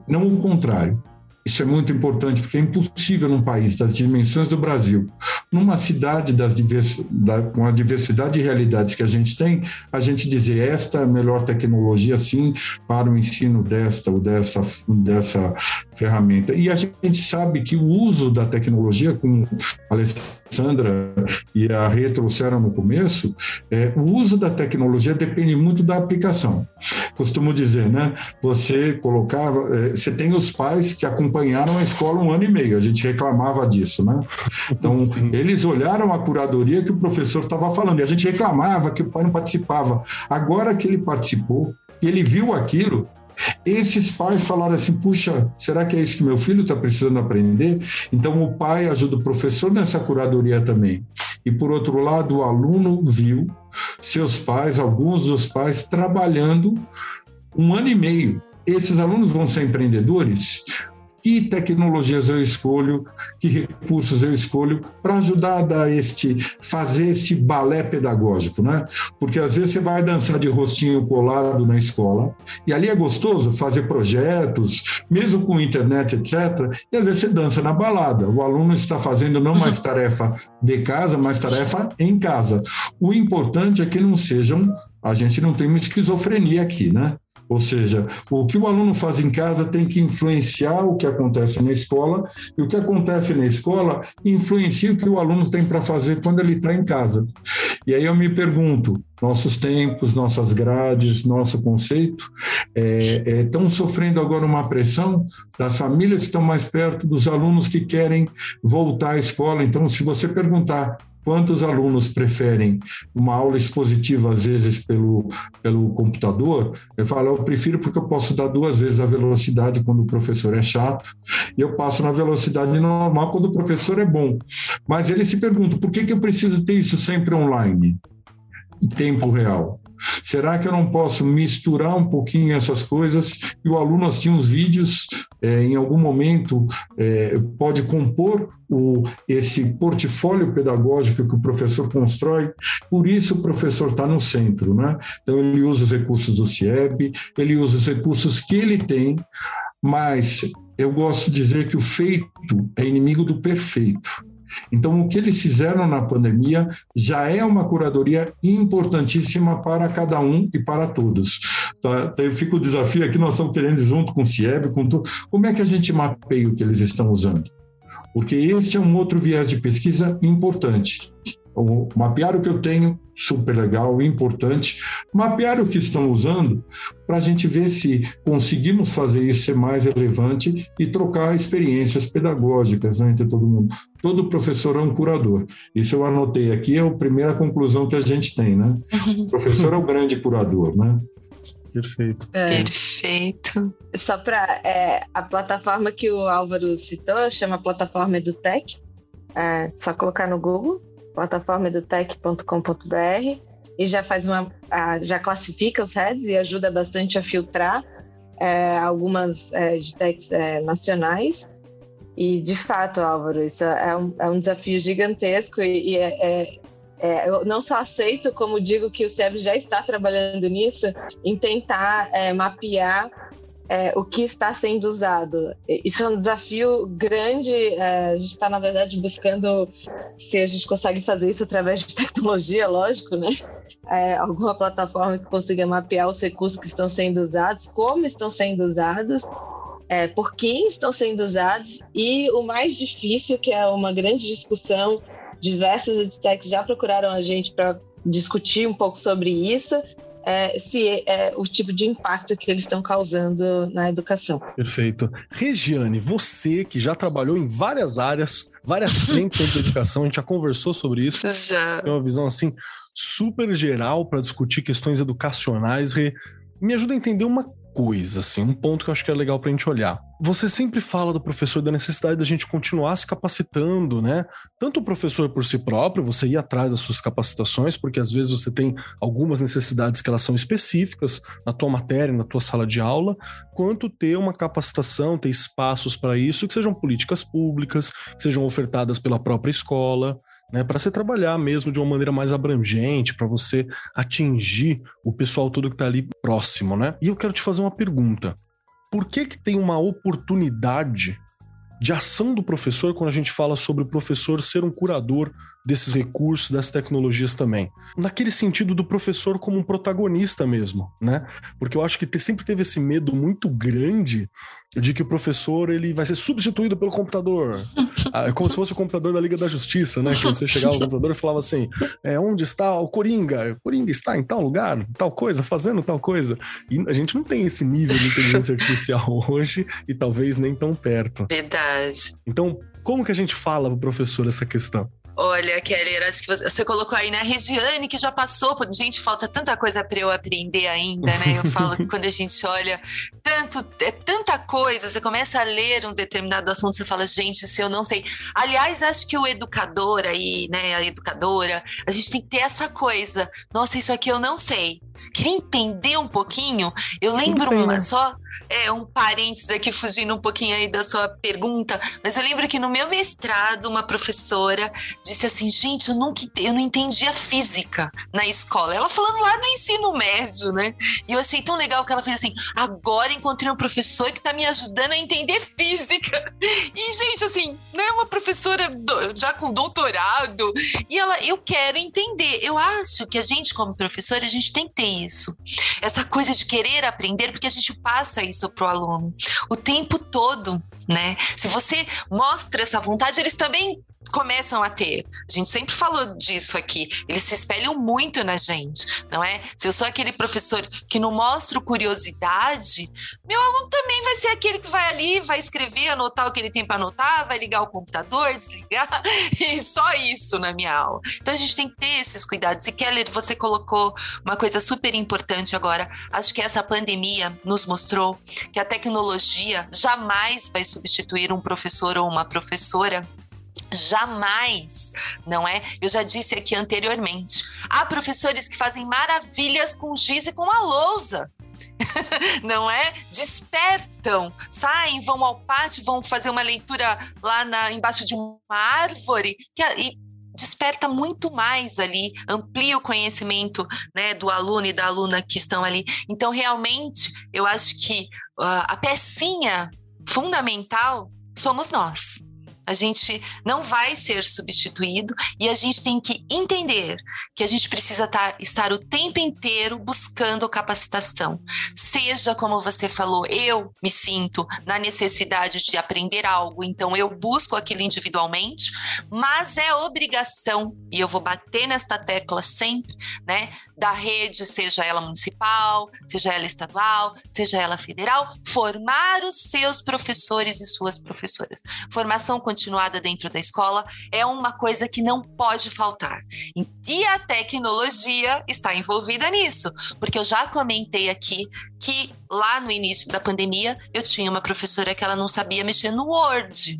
não o contrário. Isso é muito importante, porque é impossível num país das dimensões do Brasil, numa cidade divers, da, com a diversidade de realidades que a gente tem, a gente dizer esta é a melhor tecnologia, sim, para o ensino desta ou dessa, dessa ferramenta. E a gente sabe que o uso da tecnologia, como a Alessandra e a Rê trouxeram no começo, é, o uso da tecnologia depende muito da aplicação. Costumo dizer, né? Você colocava, é, você tem os pais que acompanharam a escola um ano e meio. A gente reclamava disso, né? Então, Sim. eles olharam a curadoria que o professor estava falando e a gente reclamava que o pai não participava. Agora que ele participou, ele viu aquilo, esses pais falaram assim: puxa, será que é isso que meu filho está precisando aprender? Então, o pai ajuda o professor nessa curadoria também. E, por outro lado, o aluno viu seus pais, alguns dos pais, trabalhando um ano e meio. Esses alunos vão ser empreendedores? Que tecnologias eu escolho, que recursos eu escolho para ajudar a dar este, fazer esse balé pedagógico, né? Porque às vezes você vai dançar de rostinho colado na escola e ali é gostoso fazer projetos, mesmo com internet, etc. E às vezes você dança na balada. O aluno está fazendo não mais tarefa de casa, mas tarefa em casa. O importante é que não sejam, a gente não tem uma esquizofrenia aqui, né? Ou seja, o que o aluno faz em casa tem que influenciar o que acontece na escola, e o que acontece na escola influencia o que o aluno tem para fazer quando ele está em casa. E aí eu me pergunto: nossos tempos, nossas grades, nosso conceito é, é, estão sofrendo agora uma pressão das famílias que estão mais perto dos alunos que querem voltar à escola. Então, se você perguntar quantos alunos preferem uma aula expositiva, às vezes, pelo, pelo computador, eu falo, eu prefiro porque eu posso dar duas vezes a velocidade quando o professor é chato, e eu passo na velocidade normal quando o professor é bom. Mas ele se pergunta, por que, que eu preciso ter isso sempre online, em tempo real? Será que eu não posso misturar um pouquinho essas coisas e o aluno assistir uns vídeos, é, em algum momento é, pode compor o, esse portfólio pedagógico que o professor constrói, por isso o professor está no centro. Né? Então, ele usa os recursos do CIEB, ele usa os recursos que ele tem, mas eu gosto de dizer que o feito é inimigo do perfeito. Então, o que eles fizeram na pandemia já é uma curadoria importantíssima para cada um e para todos. Tá? Então, fica o desafio aqui, nós estamos querendo, junto com o CIEB, com tudo, como é que a gente mapeia o que eles estão usando? Porque esse é um outro viés de pesquisa importante mapear o que eu tenho, super legal, importante. Mapear o que estão usando para a gente ver se conseguimos fazer isso ser mais relevante e trocar experiências pedagógicas né, entre todo mundo. Todo professor é um curador. Isso eu anotei aqui, é a primeira conclusão que a gente tem, né? O professor é o grande curador, né? Perfeito. É. Perfeito. Só para é, a plataforma que o Álvaro citou chama plataforma EduTech. É, só colocar no Google plataforma edutech.com.br e já faz uma já classifica os heads e ajuda bastante a filtrar é, algumas é, edtechs é, nacionais. E de fato Álvaro isso é um, é um desafio gigantesco e, e é, é, é eu não só aceito como digo que o SEB já está trabalhando nisso em tentar mapear é, o que está sendo usado. Isso é um desafio grande. É, a gente está, na verdade, buscando se a gente consegue fazer isso através de tecnologia, lógico, né? É, alguma plataforma que consiga mapear os recursos que estão sendo usados, como estão sendo usados, é, por quem estão sendo usados e o mais difícil, que é uma grande discussão, diversas edtechs já procuraram a gente para discutir um pouco sobre isso, é, se é o tipo de impacto que eles estão causando na educação. Perfeito. Regiane, você que já trabalhou em várias áreas, várias frentes dentro da educação, a gente já conversou sobre isso. Já. Tem uma visão assim super geral para discutir questões educacionais. Me ajuda a entender uma coisa, assim, um ponto que eu acho que é legal para a gente olhar. Você sempre fala do professor da necessidade da gente continuar se capacitando, né? Tanto o professor por si próprio, você ir atrás das suas capacitações, porque às vezes você tem algumas necessidades que elas são específicas na tua matéria, na tua sala de aula, quanto ter uma capacitação, ter espaços para isso, que sejam políticas públicas, que sejam ofertadas pela própria escola, né, para você trabalhar mesmo de uma maneira mais abrangente, para você atingir o pessoal todo que está ali próximo, né? E eu quero te fazer uma pergunta. Por que que tem uma oportunidade de ação do professor quando a gente fala sobre o professor ser um curador desses recursos, das tecnologias também. Naquele sentido do professor como um protagonista mesmo, né? Porque eu acho que sempre teve esse medo muito grande de que o professor ele vai ser substituído pelo computador. Ah, é como se fosse o computador da Liga da Justiça, né? Que você chegava no computador e falava assim: é, onde está o Coringa? O Coringa está em tal lugar, tal coisa, fazendo tal coisa. E a gente não tem esse nível de inteligência artificial hoje e talvez nem tão perto. Verdade. Então, como que a gente fala pro professor essa questão? Olha, Kelly, acho que você, colocou aí, né? Regiane, que já passou. Gente, falta tanta coisa para eu aprender ainda, né? Eu falo que quando a gente olha tanto, é tanta coisa, você começa a ler um determinado assunto, você fala, gente, se eu não sei. Aliás, acho que o educador aí, né? A educadora, a gente tem que ter essa coisa. Nossa, isso aqui eu não sei. Quer entender um pouquinho? Eu lembro uma, só é, um parênteses aqui, fugindo um pouquinho aí da sua pergunta, mas eu lembro que no meu mestrado, uma professora disse assim: gente, eu, nunca, eu não entendi a física na escola. Ela falando lá do ensino médio, né? E eu achei tão legal que ela fez assim: agora encontrei um professor que tá me ajudando a entender física. E, gente, assim, né, uma professora já com doutorado, e ela, eu quero entender. Eu acho que a gente, como professora, a gente tem que ter isso. Essa coisa de querer aprender, porque a gente passa isso para o aluno o tempo todo. Né? Se você mostra essa vontade, eles também começam a ter. A gente sempre falou disso aqui. Eles se espelham muito na gente, não é? Se eu sou aquele professor que não mostro curiosidade, meu aluno também vai ser aquele que vai ali, vai escrever, anotar o que ele tem para anotar, vai ligar o computador, desligar, e só isso na minha aula. Então a gente tem que ter esses cuidados. E Keller, você colocou uma coisa super importante agora. Acho que essa pandemia nos mostrou que a tecnologia jamais vai um professor ou uma professora Jamais, não é? Eu já disse aqui anteriormente. Há professores que fazem maravilhas com giz e com a lousa. não é? Despertam, saem, vão ao pátio, vão fazer uma leitura lá na, embaixo de uma árvore que, e desperta muito mais ali, amplia o conhecimento né, do aluno e da aluna que estão ali. Então, realmente, eu acho que uh, a pecinha fundamental somos nós a gente não vai ser substituído e a gente tem que entender que a gente precisa tá, estar o tempo inteiro buscando capacitação. Seja como você falou, eu me sinto na necessidade de aprender algo, então eu busco aquilo individualmente, mas é obrigação, e eu vou bater nesta tecla sempre, né, da rede, seja ela municipal, seja ela estadual, seja ela federal, formar os seus professores e suas professoras. Formação continuada dentro da escola é uma coisa que não pode faltar. E a tecnologia está envolvida nisso, porque eu já comentei aqui que lá no início da pandemia eu tinha uma professora que ela não sabia mexer no Word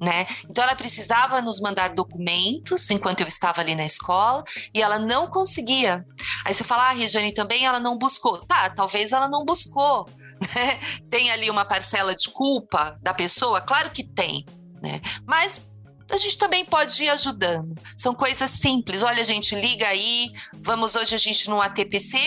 né? Então ela precisava nos mandar documentos enquanto eu estava ali na escola e ela não conseguia. Aí você fala, ah, Regiane também ela não buscou. Tá, talvez ela não buscou. Né? Tem ali uma parcela de culpa da pessoa? Claro que tem, né? Mas a gente também pode ir ajudando. São coisas simples. Olha, gente, liga aí. Vamos hoje a gente no ATPC,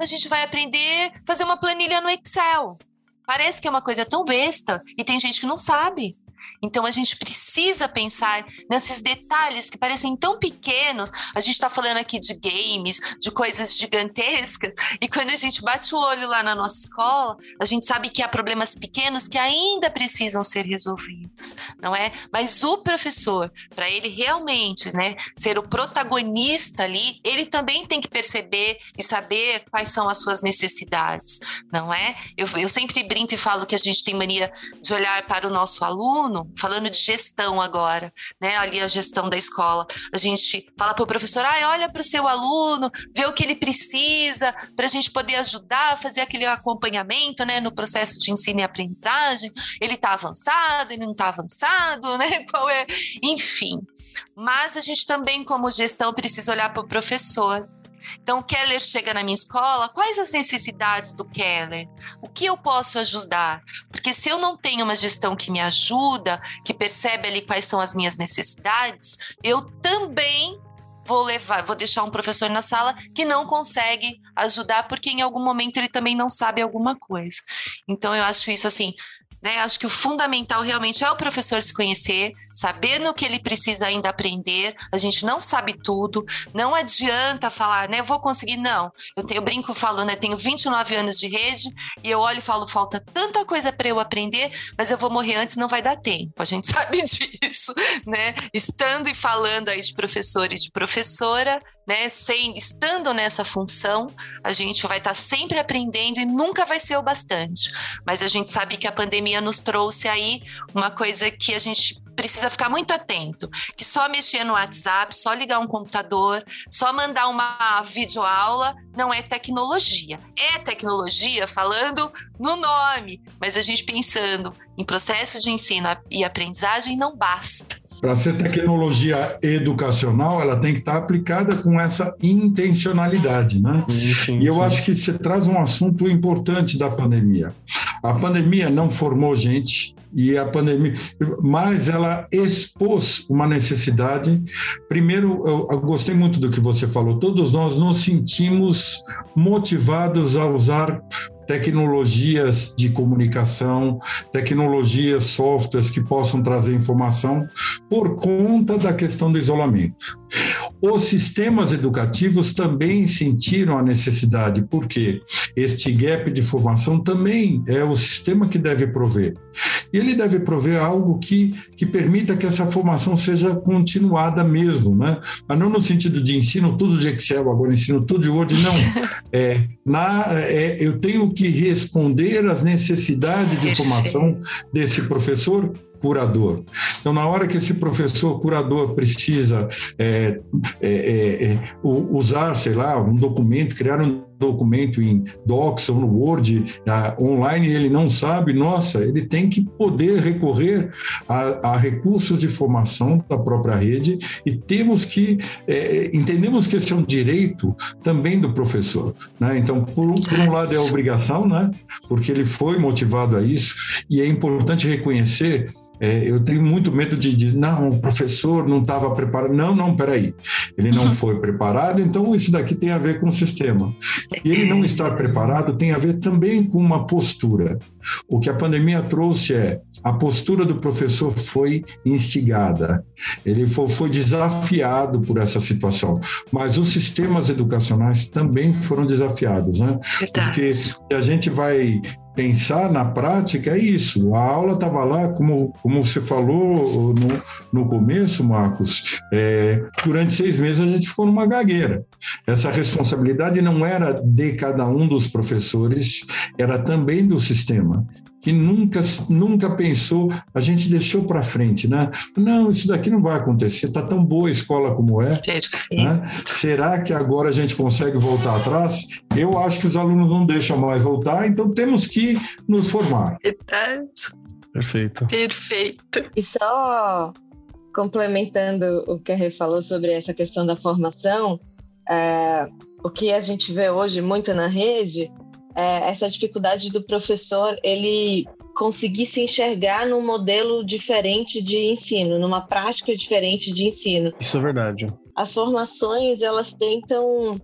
a gente vai aprender a fazer uma planilha no Excel. Parece que é uma coisa tão besta e tem gente que não sabe. Então a gente precisa pensar nesses detalhes que parecem tão pequenos. A gente está falando aqui de games, de coisas gigantescas, e quando a gente bate o olho lá na nossa escola, a gente sabe que há problemas pequenos que ainda precisam ser resolvidos, não é? Mas o professor, para ele realmente, né, ser o protagonista ali, ele também tem que perceber e saber quais são as suas necessidades, não é? Eu, eu sempre brinco e falo que a gente tem mania de olhar para o nosso aluno falando de gestão agora, né? Ali a gestão da escola. A gente fala para o professor, ah, olha para o seu aluno, vê o que ele precisa, para a gente poder ajudar, fazer aquele acompanhamento, né? No processo de ensino e aprendizagem. Ele está avançado, ele não está avançado, né? Qual é? Enfim. Mas a gente também, como gestão, precisa olhar para o professor então, o Keller chega na minha escola, quais as necessidades do Keller? O que eu posso ajudar? Porque se eu não tenho uma gestão que me ajuda, que percebe ali quais são as minhas necessidades, eu também vou levar, vou deixar um professor na sala que não consegue ajudar porque em algum momento ele também não sabe alguma coisa. Então eu acho isso assim, né? Acho que o fundamental realmente é o professor se conhecer, saber no que ele precisa ainda aprender. A gente não sabe tudo. Não adianta falar, né? Eu vou conseguir. Não. Eu, tenho, eu brinco falando, né? Tenho 29 anos de rede e eu olho e falo, falta tanta coisa para eu aprender, mas eu vou morrer antes, não vai dar tempo. A gente sabe disso, né? Estando e falando aí de professor e de professora, né, sem, estando nessa função, a gente vai estar tá sempre aprendendo e nunca vai ser o bastante. Mas a gente sabe que a pandemia nos trouxe aí uma coisa que a gente precisa ficar muito atento, que só mexer no WhatsApp, só ligar um computador, só mandar uma videoaula não é tecnologia. É tecnologia falando no nome, mas a gente pensando em processo de ensino e aprendizagem não basta. Para ser tecnologia educacional, ela tem que estar aplicada com essa intencionalidade, né? Sim, e eu sim. acho que você traz um assunto importante da pandemia. A pandemia não formou gente e a pandemia, mas ela expôs uma necessidade. Primeiro, eu, eu gostei muito do que você falou. Todos nós nos sentimos motivados a usar tecnologias de comunicação, tecnologias, softwares que possam trazer informação por conta da questão do isolamento. Os sistemas educativos também sentiram a necessidade, porque este gap de formação também é o sistema que deve prover. E ele deve prover algo que, que permita que essa formação seja continuada mesmo, né? Mas não no sentido de ensino tudo de Excel, agora ensino tudo de Word, não. É, na, é, eu tenho que responder às necessidades de formação desse professor curador. Então, na hora que esse professor curador precisa é, é, é, é usar, sei lá, um documento, criar um documento em Docs ou no Word uh, online ele não sabe, nossa, ele tem que poder recorrer a, a recursos de formação da própria rede e temos que é, entendemos que esse é um direito também do professor, né? Então, por, por um lado é a obrigação, né? Porque ele foi motivado a isso e é importante reconhecer é, eu tenho muito medo de dizer, não, o professor não estava preparado. Não, não, peraí. Ele não uhum. foi preparado, então isso daqui tem a ver com o sistema. E ele não estar preparado tem a ver também com uma postura. O que a pandemia trouxe é a postura do professor foi instigada, ele foi, foi desafiado por essa situação, mas os sistemas educacionais também foram desafiados, né? Verdade. Porque se a gente vai pensar na prática é isso. A aula estava lá, como, como você falou no, no começo, Marcos, é, durante seis meses a gente ficou numa gagueira. Essa responsabilidade não era de cada um dos professores, era também do sistema que nunca, nunca pensou, a gente deixou para frente, né? Não, isso daqui não vai acontecer, está tão boa a escola como é. Né? Será que agora a gente consegue voltar atrás? Eu acho que os alunos não deixam mais voltar, então temos que nos formar. Perfeito. Perfeito. E só complementando o que a Rê falou sobre essa questão da formação, é, o que a gente vê hoje muito na rede é, essa dificuldade do professor ele conseguir se enxergar num modelo diferente de ensino, numa prática diferente de ensino. Isso é verdade. As formações elas tentam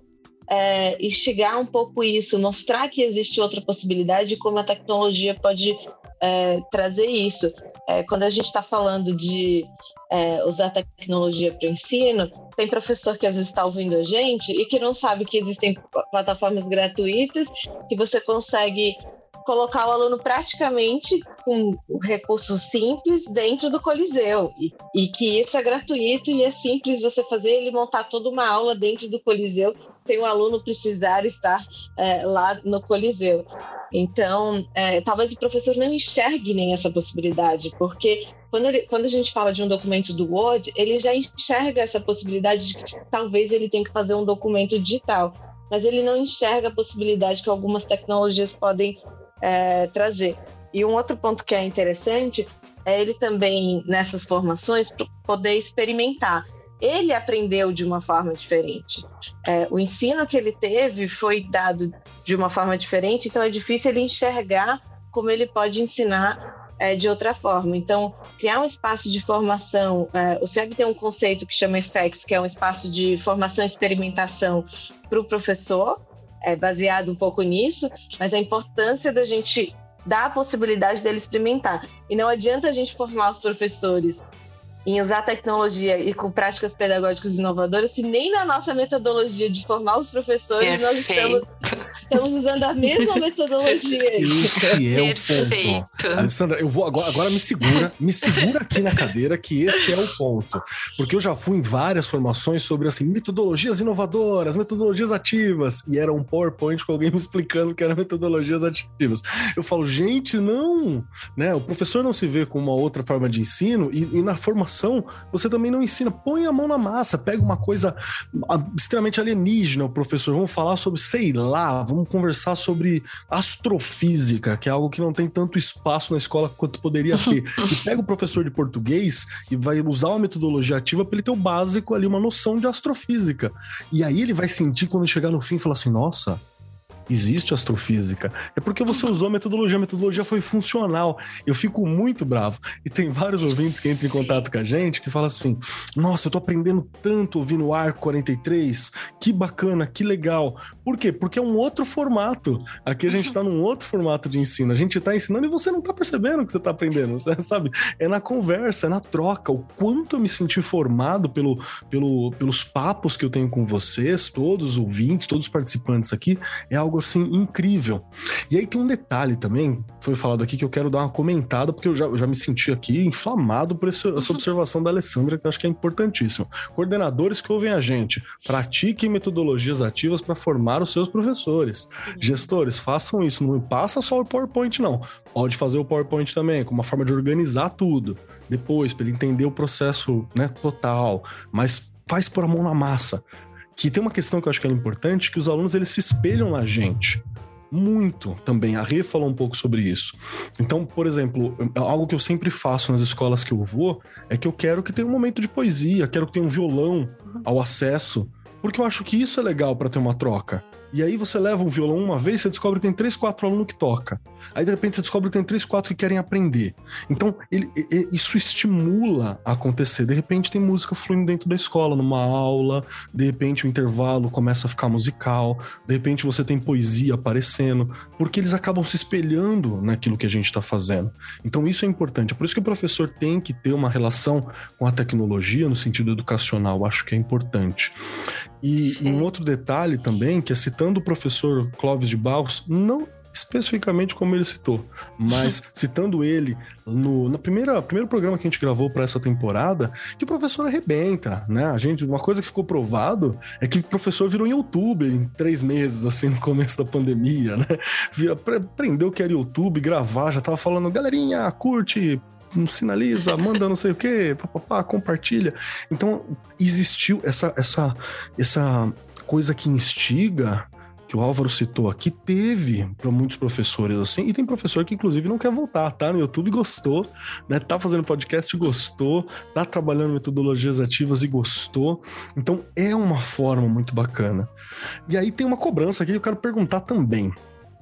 é, instigar um pouco isso, mostrar que existe outra possibilidade e como a tecnologia pode é, trazer isso. É, quando a gente está falando de é, usar tecnologia para o ensino, tem professor que às vezes está ouvindo a gente e que não sabe que existem plataformas gratuitas que você consegue colocar o aluno praticamente com recursos simples dentro do Coliseu e, e, que isso é gratuito e é simples você fazer ele montar toda uma aula dentro do Coliseu sem o aluno precisar estar é, lá no Coliseu. Então, é, talvez o professor não enxergue nem essa possibilidade, porque quando, ele, quando a gente fala de um documento do Word, ele já enxerga essa possibilidade de que talvez ele tenha que fazer um documento digital, mas ele não enxerga a possibilidade que algumas tecnologias podem é, trazer. E um outro ponto que é interessante é ele também, nessas formações, poder experimentar. Ele aprendeu de uma forma diferente. É, o ensino que ele teve foi dado de uma forma diferente, então é difícil ele enxergar como ele pode ensinar é, de outra forma. Então, criar um espaço de formação, é, o SEB tem um conceito que chama EFEX, que é um espaço de formação e experimentação para o professor, é baseado um pouco nisso, mas a importância da gente dar a possibilidade dele experimentar. E não adianta a gente formar os professores em usar tecnologia e com práticas pedagógicas inovadoras, se nem na nossa metodologia de formar os professores Perfeito. nós estamos, estamos usando a mesma metodologia. Esse é Perfeito. o ponto. Alessandra, eu vou agora, agora me segura, me segura aqui na cadeira que esse é o ponto. Porque eu já fui em várias formações sobre assim, metodologias inovadoras, metodologias ativas, e era um PowerPoint com alguém me explicando que eram metodologias ativas. Eu falo, gente, não, né? O professor não se vê com uma outra forma de ensino e, e na formação você também não ensina. Põe a mão na massa, pega uma coisa ah, extremamente alienígena, o professor. Vamos falar sobre, sei lá, vamos conversar sobre astrofísica, que é algo que não tem tanto espaço na escola quanto poderia ter. e pega o professor de português e vai usar uma metodologia ativa para ele ter o básico ali, uma noção de astrofísica. E aí ele vai sentir quando chegar no fim e falar assim: nossa existe astrofísica. É porque você usou a metodologia, a metodologia foi funcional. Eu fico muito bravo. E tem vários ouvintes que entram em contato com a gente que falam assim: nossa, eu tô aprendendo tanto ouvindo o Arco 43, que bacana, que legal. Por quê? Porque é um outro formato. Aqui a gente tá num outro formato de ensino. A gente tá ensinando e você não tá percebendo que você tá aprendendo, sabe? É na conversa, é na troca. O quanto eu me senti formado pelo, pelo, pelos papos que eu tenho com vocês, todos os ouvintes, todos os participantes aqui, é algo assim incrível. E aí tem um detalhe também, foi falado aqui que eu quero dar uma comentada, porque eu já, eu já me senti aqui inflamado por essa, essa observação da Alessandra, que eu acho que é importantíssimo. Coordenadores que ouvem a gente, pratiquem metodologias ativas para formar os seus professores. Gestores, façam isso, não passa só o PowerPoint, não. Pode fazer o PowerPoint também, como uma forma de organizar tudo. Depois, para ele entender o processo né, total, mas faz por a mão na massa que tem uma questão que eu acho que é importante, que os alunos eles se espelham na gente muito também. A Rê falou um pouco sobre isso. Então, por exemplo, algo que eu sempre faço nas escolas que eu vou é que eu quero que tenha um momento de poesia, quero que tenha um violão ao acesso, porque eu acho que isso é legal para ter uma troca. E aí você leva um violão uma vez, você descobre que tem três, quatro alunos que toca. Aí de repente você descobre que tem três, quatro que querem aprender. Então ele, isso estimula a acontecer. De repente tem música fluindo dentro da escola, numa aula. De repente o intervalo começa a ficar musical. De repente você tem poesia aparecendo, porque eles acabam se espelhando naquilo que a gente está fazendo. Então isso é importante. É por isso que o professor tem que ter uma relação com a tecnologia no sentido educacional. Acho que é importante. E um outro detalhe também, que é citando o professor Clóvis de Barros, não especificamente como ele citou, mas citando ele no na primeira primeiro programa que a gente gravou para essa temporada, que o professor arrebenta, né? A gente uma coisa que ficou provado é que o professor virou youtuber em três meses assim no começo da pandemia, né? Vira, aprendeu que era YouTube, gravar, já tava falando galerinha curte sinaliza, manda não sei o que, papapá, compartilha. Então existiu essa essa essa coisa que instiga que o Álvaro citou aqui, teve para muitos professores assim, e tem professor que inclusive não quer voltar, tá? No YouTube gostou, né? Tá fazendo podcast gostou, tá trabalhando metodologias ativas e gostou. Então é uma forma muito bacana. E aí tem uma cobrança aqui que eu quero perguntar também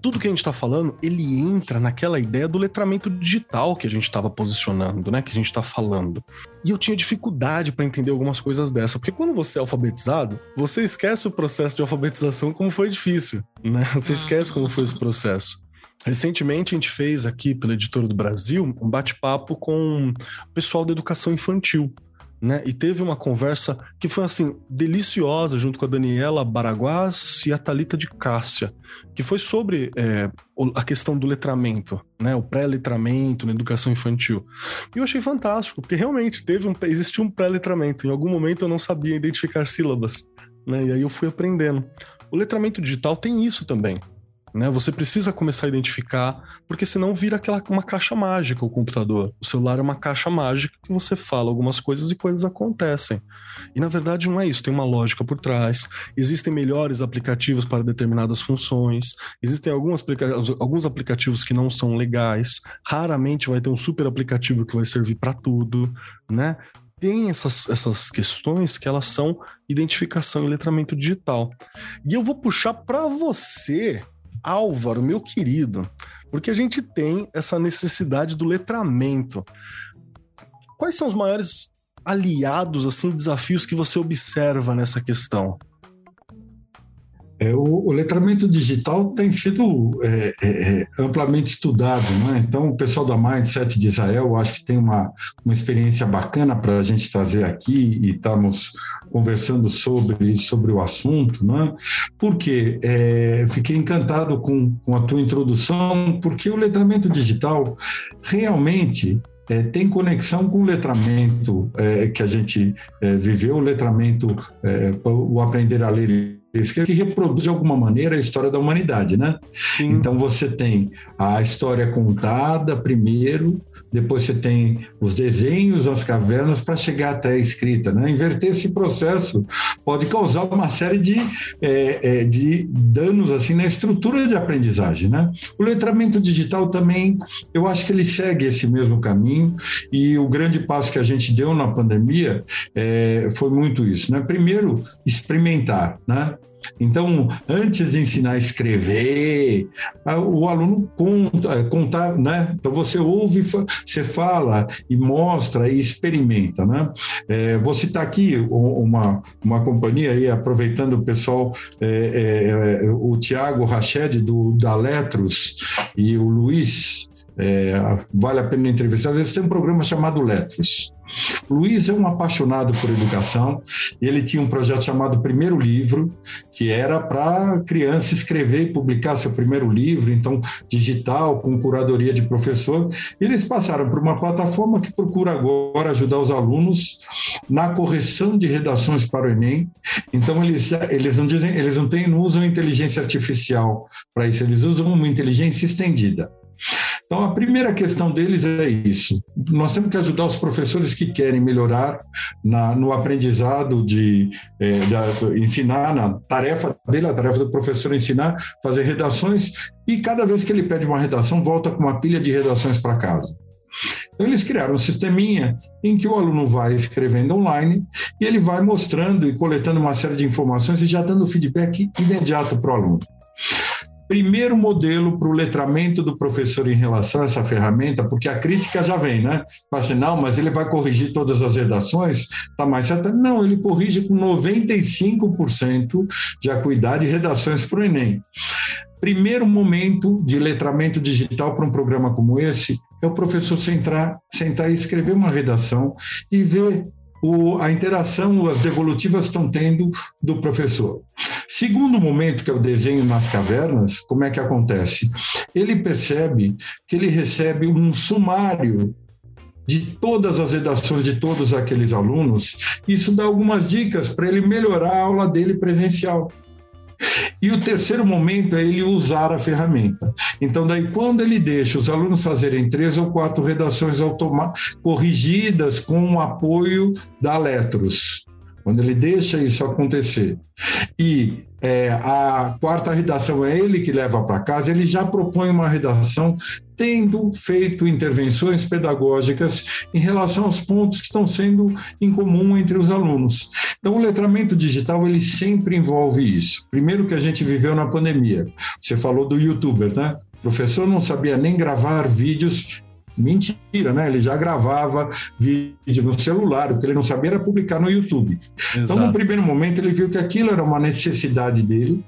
tudo que a gente está falando, ele entra naquela ideia do letramento digital que a gente estava posicionando, né? Que a gente está falando. E eu tinha dificuldade para entender algumas coisas dessa, porque quando você é alfabetizado, você esquece o processo de alfabetização como foi difícil, né? Você esquece como foi esse processo. Recentemente a gente fez aqui pela Editora do Brasil um bate-papo com o pessoal da educação infantil né? E teve uma conversa que foi assim deliciosa junto com a Daniela Baraguás e a Talita de Cássia, que foi sobre é, a questão do letramento, né? O pré-letramento na educação infantil. E eu achei fantástico, porque realmente teve um existiu um pré-letramento. Em algum momento eu não sabia identificar sílabas, né? E aí eu fui aprendendo. O letramento digital tem isso também. Né? Você precisa começar a identificar, porque senão vira aquela uma caixa mágica o computador. O celular é uma caixa mágica que você fala algumas coisas e coisas acontecem. E na verdade não é isso, tem uma lógica por trás. Existem melhores aplicativos para determinadas funções, existem alguns, aplica alguns aplicativos que não são legais. Raramente vai ter um super aplicativo que vai servir para tudo, né? tem essas, essas questões que elas são identificação e letramento digital. E eu vou puxar para você Álvaro, meu querido, porque a gente tem essa necessidade do letramento. Quais são os maiores aliados, assim, desafios que você observa nessa questão? É, o, o, letramento digital tem sido é, é, é, amplamente estudado, né? então o pessoal da Mindset de Israel acho que tem uma, uma experiência bacana para a gente trazer aqui e estamos conversando sobre, sobre o assunto, né? porque é, fiquei encantado com, com a tua introdução, porque o letramento digital realmente é, tem conexão com o letramento é, que a gente é, viveu, o letramento, é, o aprender a ler que reproduz de alguma maneira a história da humanidade, né? Sim. Então você tem a história contada primeiro, depois você tem os desenhos, as cavernas para chegar até a escrita, né? Inverter esse processo pode causar uma série de, é, é, de danos assim na estrutura de aprendizagem, né? O letramento digital também, eu acho que ele segue esse mesmo caminho e o grande passo que a gente deu na pandemia é, foi muito isso, né? Primeiro experimentar, né? Então, antes de ensinar a escrever, o aluno conta, é, contar, né? Então você ouve, você fala e mostra e experimenta, né? É, vou citar aqui uma, uma companhia aí, aproveitando o pessoal, é, é, é o Tiago Rached do da Letros e o Luiz, é, vale a pena entrevistar. Eles têm um programa chamado Letros. Luiz é um apaixonado por educação e ele tinha um projeto chamado Primeiro Livro, que era para criança escrever e publicar seu primeiro livro, então digital, com curadoria de professor. E eles passaram por uma plataforma que procura agora ajudar os alunos na correção de redações para o Enem. Então eles, eles não dizem, eles não, têm, não usam inteligência artificial para isso, eles usam uma inteligência estendida. Então, a primeira questão deles é isso. Nós temos que ajudar os professores que querem melhorar na, no aprendizado de, é, de, ensinar, na tarefa dele, a tarefa do professor é ensinar, fazer redações, e cada vez que ele pede uma redação, volta com uma pilha de redações para casa. Então, eles criaram um sisteminha em que o aluno vai escrevendo online e ele vai mostrando e coletando uma série de informações e já dando feedback imediato para o aluno primeiro modelo para o letramento do professor em relação a essa ferramenta, porque a crítica já vem, né? Fala assim, não, mas ele vai corrigir todas as redações, tá mais certo? Não, ele corrige com 95% de acuidade redações para o Enem. Primeiro momento de letramento digital para um programa como esse é o professor sentar, sentar e escrever uma redação e ver o, a interação, as devolutivas estão tendo do professor. Segundo momento, que é o desenho nas cavernas, como é que acontece? Ele percebe que ele recebe um sumário de todas as redações de todos aqueles alunos. Isso dá algumas dicas para ele melhorar a aula dele presencial. E o terceiro momento é ele usar a ferramenta. Então, daí, quando ele deixa os alunos fazerem três ou quatro redações corrigidas com o apoio da Letros, quando ele deixa isso acontecer e é, a quarta redação é ele que leva para casa, ele já propõe uma redação tendo feito intervenções pedagógicas em relação aos pontos que estão sendo em comum entre os alunos. Então, o letramento digital ele sempre envolve isso. Primeiro que a gente viveu na pandemia. Você falou do youtuber, né? O professor não sabia nem gravar vídeos Mentira, né? Ele já gravava vídeo no celular, o que ele não sabia era publicar no YouTube. Exato. Então, no primeiro momento, ele viu que aquilo era uma necessidade dele.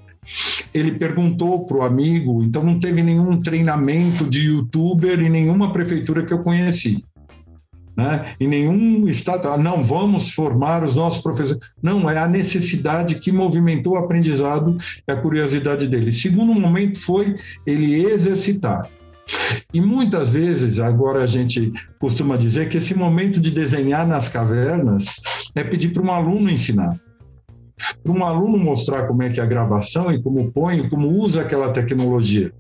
Ele perguntou para o amigo, então não teve nenhum treinamento de youtuber em nenhuma prefeitura que eu conheci. Né? Em nenhum estado, ah, não, vamos formar os nossos professores. Não, é a necessidade que movimentou o aprendizado e a curiosidade dele. Segundo momento foi ele exercitar. E muitas vezes, agora a gente costuma dizer que esse momento de desenhar nas cavernas é pedir para um aluno ensinar. Para um aluno mostrar como é que é a gravação e como põe, como usa aquela tecnologia.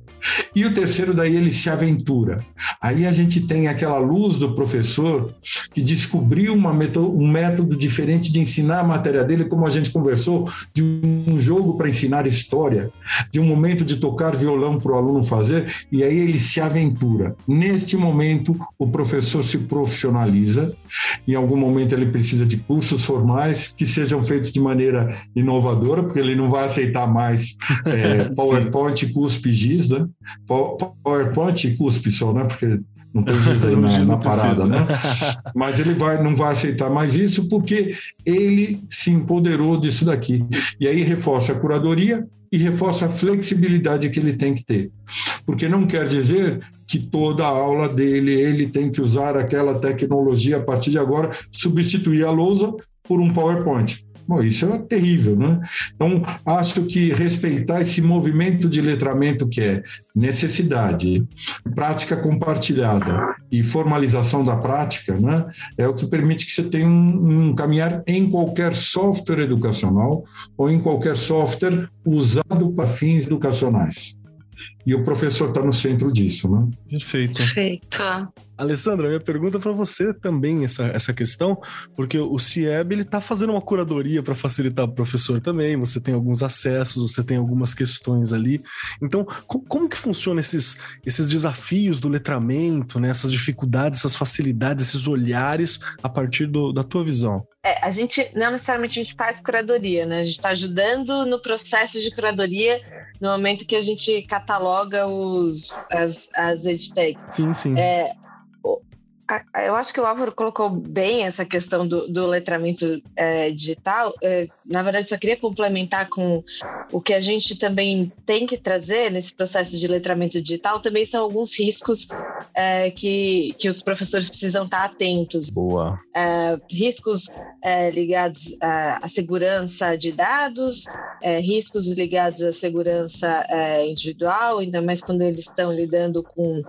E o terceiro, daí ele se aventura. Aí a gente tem aquela luz do professor que descobriu método, um método diferente de ensinar a matéria dele, como a gente conversou, de um jogo para ensinar história, de um momento de tocar violão para o aluno fazer, e aí ele se aventura. Neste momento, o professor se profissionaliza, em algum momento ele precisa de cursos formais que sejam feitos de maneira inovadora, porque ele não vai aceitar mais é, PowerPoint, cuspe, giz, né? PowerPoint e cuspe só, né? Porque não tem giz aí na, na parada, né? Mas ele vai, não vai aceitar mais isso porque ele se empoderou disso daqui. E aí reforça a curadoria e reforça a flexibilidade que ele tem que ter. Porque não quer dizer que toda a aula dele ele tem que usar aquela tecnologia a partir de agora, substituir a lousa por um PowerPoint. Bom, isso é terrível, né? Então, acho que respeitar esse movimento de letramento que é necessidade, prática compartilhada e formalização da prática, né? É o que permite que você tenha um, um caminhar em qualquer software educacional ou em qualquer software usado para fins educacionais. E o professor está no centro disso, né? Perfeito. Perfeito. Alessandra, minha pergunta para você também essa, essa questão, porque o CIEB ele está fazendo uma curadoria para facilitar o professor também. Você tem alguns acessos, você tem algumas questões ali. Então, com, como que funciona esses, esses desafios do letramento, né? essas dificuldades, essas facilidades, esses olhares a partir do, da tua visão? É, a gente não necessariamente a gente faz curadoria, né? A gente está ajudando no processo de curadoria no momento que a gente cataloga os, as, as edtechs. Sim, sim. É, eu acho que o Álvaro colocou bem essa questão do, do letramento é, digital. É, na verdade, só queria complementar com o que a gente também tem que trazer nesse processo de letramento digital. Também são alguns riscos é, que, que os professores precisam estar atentos. Boa. É, riscos é, ligados à, à, segurança de dados, é, riscos ligados à segurança individual, ainda mais quando eles estão lidando com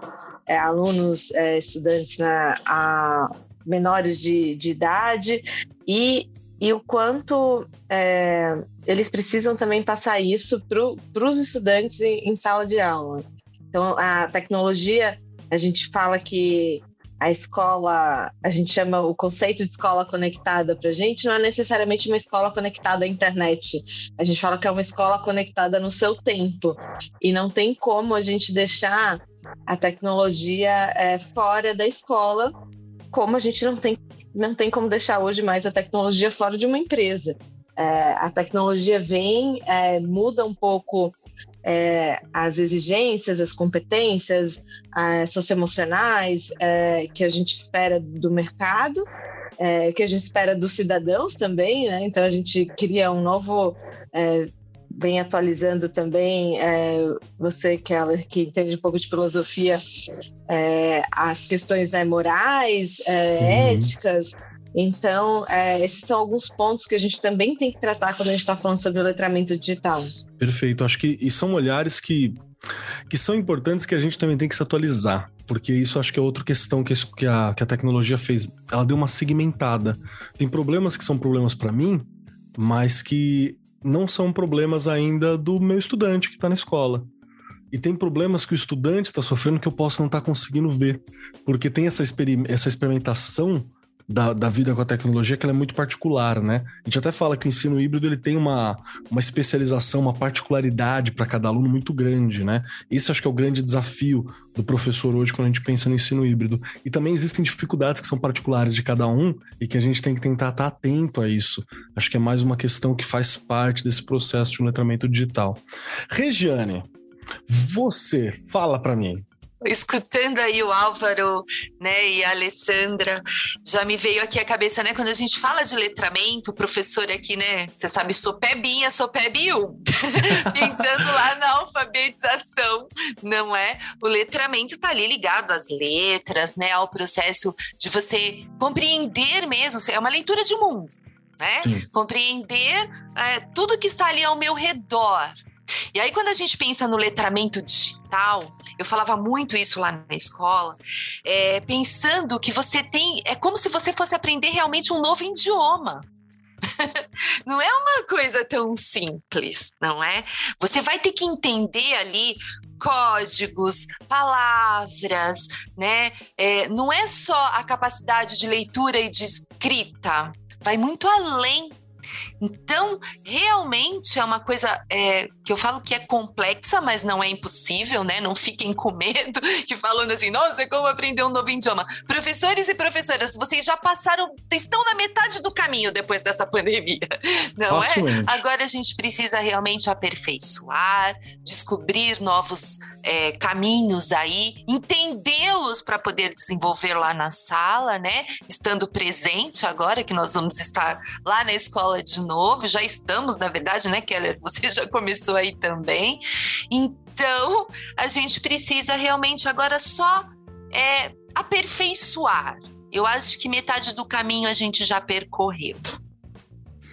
é, alunos, é, estudantes a, menores de, de idade e, e o quanto é, eles precisam também passar isso para os estudantes em, em, sala de aula. Então, a tecnologia, a gente fala que a escola, a gente chama o conceito de escola conectada para a gente, não é necessariamente uma escola conectada à internet. A gente fala que é uma escola conectada no seu tempo. E não tem como a gente deixar a tecnologia é, fora da escola, como a gente não tem, não tem como deixar hoje mais a tecnologia fora de uma empresa. É, a tecnologia vem, é, muda um pouco é, as exigências, as competências é, socioemocionais é, que a gente espera do mercado, é, que a gente espera dos cidadãos também, né? Então a gente cria um novo vem atualizando também, é, você, Keller, que entende um pouco de filosofia, é, as questões né, morais, é, éticas. Então, é, esses são alguns pontos que a gente também tem que tratar quando a gente está falando sobre o letramento digital. Perfeito. Acho que e são olhares que, que são importantes que a gente também tem que se atualizar. Porque isso acho que é outra questão que a, que a tecnologia fez. Ela deu uma segmentada. Tem problemas que são problemas para mim, mas que não são problemas ainda do meu estudante que está na escola. E tem problemas que o estudante está sofrendo que eu posso não estar tá conseguindo ver. Porque tem essa, experim essa experimentação da, da vida com a tecnologia que ela é muito particular, né? A gente até fala que o ensino híbrido ele tem uma, uma especialização, uma particularidade para cada aluno muito grande, né? Esse acho que é o grande desafio do professor hoje quando a gente pensa no ensino híbrido. E também existem dificuldades que são particulares de cada um e que a gente tem que tentar estar atento a isso. Acho que é mais uma questão que faz parte desse processo de letramento digital. Regiane, você fala para mim, escutando aí o Álvaro, né, e a Alessandra, já me veio aqui a cabeça, né, quando a gente fala de letramento, o professor aqui, né, você sabe, sou pebinha, sou pebiu, pensando lá na alfabetização, não é? O letramento tá ali ligado às letras, né, ao processo de você compreender mesmo, é uma leitura de mundo, né? Sim. Compreender é, tudo que está ali ao meu redor, e aí, quando a gente pensa no letramento digital, eu falava muito isso lá na escola, é, pensando que você tem. É como se você fosse aprender realmente um novo idioma. não é uma coisa tão simples, não é? Você vai ter que entender ali códigos, palavras, né? É, não é só a capacidade de leitura e de escrita, vai muito além então, realmente é uma coisa é, que eu falo que é complexa, mas não é impossível, né? Não fiquem com medo que falando assim, nossa, como aprender um novo idioma. Professores e professoras, vocês já passaram, estão na metade do caminho depois dessa pandemia, não é? Agora a gente precisa realmente aperfeiçoar, descobrir novos é, caminhos aí, entendê-los para poder desenvolver lá na sala, né? Estando presente agora que nós vamos estar lá na escola de novo, já estamos, na verdade, né, Keller? Você já começou aí também. Então, a gente precisa realmente agora só é, aperfeiçoar. Eu acho que metade do caminho a gente já percorreu.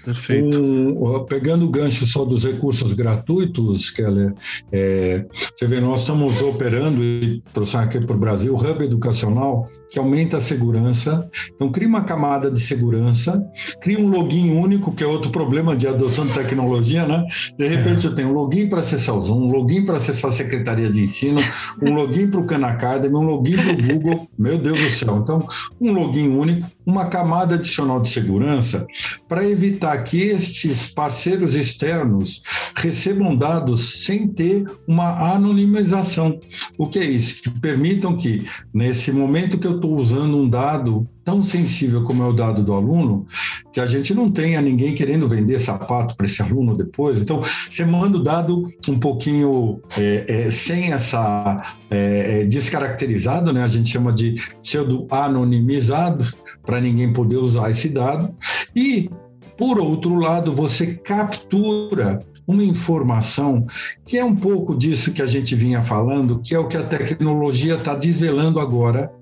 Perfeito. Um, pegando o gancho só dos recursos gratuitos, Keller, é, você vê, nós estamos operando e trouxemos aqui para o Brasil o Hub Educacional, que aumenta a segurança. Então, cria uma camada de segurança, cria um login único, que é outro problema de adoção de tecnologia, né? De repente, é. eu tenho um login para acessar o Zoom, um login para acessar a Secretaria de Ensino, um login para o Khan Academy, um login para o Google. Meu Deus do céu. Então, um login único, uma camada adicional de segurança para evitar que estes parceiros externos recebam dados sem ter uma anonimização. O que é isso? Que permitam que, nesse momento que eu estou usando um dado tão sensível como é o dado do aluno, que a gente não tenha ninguém querendo vender sapato para esse aluno depois. Então, você manda o dado um pouquinho é, é, sem essa é, é descaracterizado, né? A gente chama de pseudo anonimizado, para ninguém poder usar esse dado. E por outro lado, você captura uma informação que é um pouco disso que a gente vinha falando, que é o que a tecnologia está desvelando agora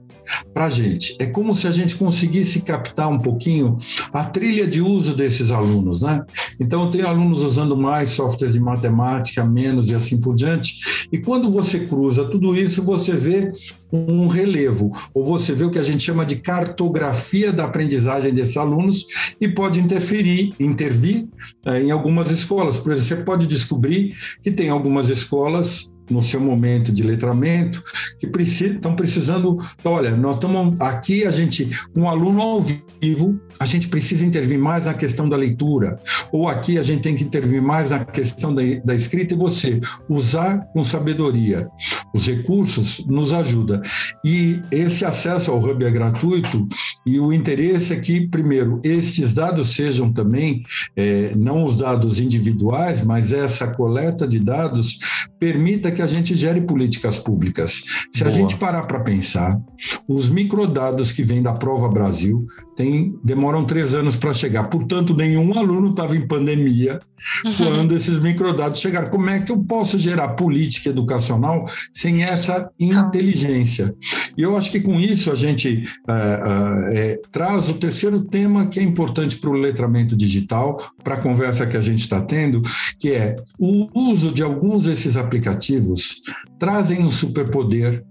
para a gente. É como se a gente conseguisse captar um pouquinho a trilha de uso desses alunos, né? Então, eu tenho alunos usando mais softwares de matemática, menos e assim por diante. E quando você cruza tudo isso, você vê um relevo, ou você vê o que a gente chama de cartografia da aprendizagem desses alunos e pode interferir, intervir é, em algumas escolas. Por exemplo, você pode descobrir que tem algumas escolas no seu momento de letramento, que estão precisando. Então, olha, nós estamos aqui, a gente, um aluno ao vivo, a gente precisa intervir mais na questão da leitura, ou aqui a gente tem que intervir mais na questão da, da escrita e você usar com sabedoria. Os recursos nos ajuda. E esse acesso ao Hub é gratuito e o interesse é que, primeiro, esses dados sejam também, é, não os dados individuais, mas essa coleta de dados permita que a gente gere políticas públicas. Se Boa. a gente parar para pensar, os microdados que vêm da Prova Brasil tem, demoram três anos para chegar. Portanto, nenhum aluno estava em pandemia uhum. quando esses microdados chegaram. Como é que eu posso gerar política educacional sem essa inteligência? E eu acho que com isso a gente é, é, traz o terceiro tema que é importante para o letramento digital, para a conversa que a gente está tendo, que é o uso de alguns desses aplicativos trazem um superpoder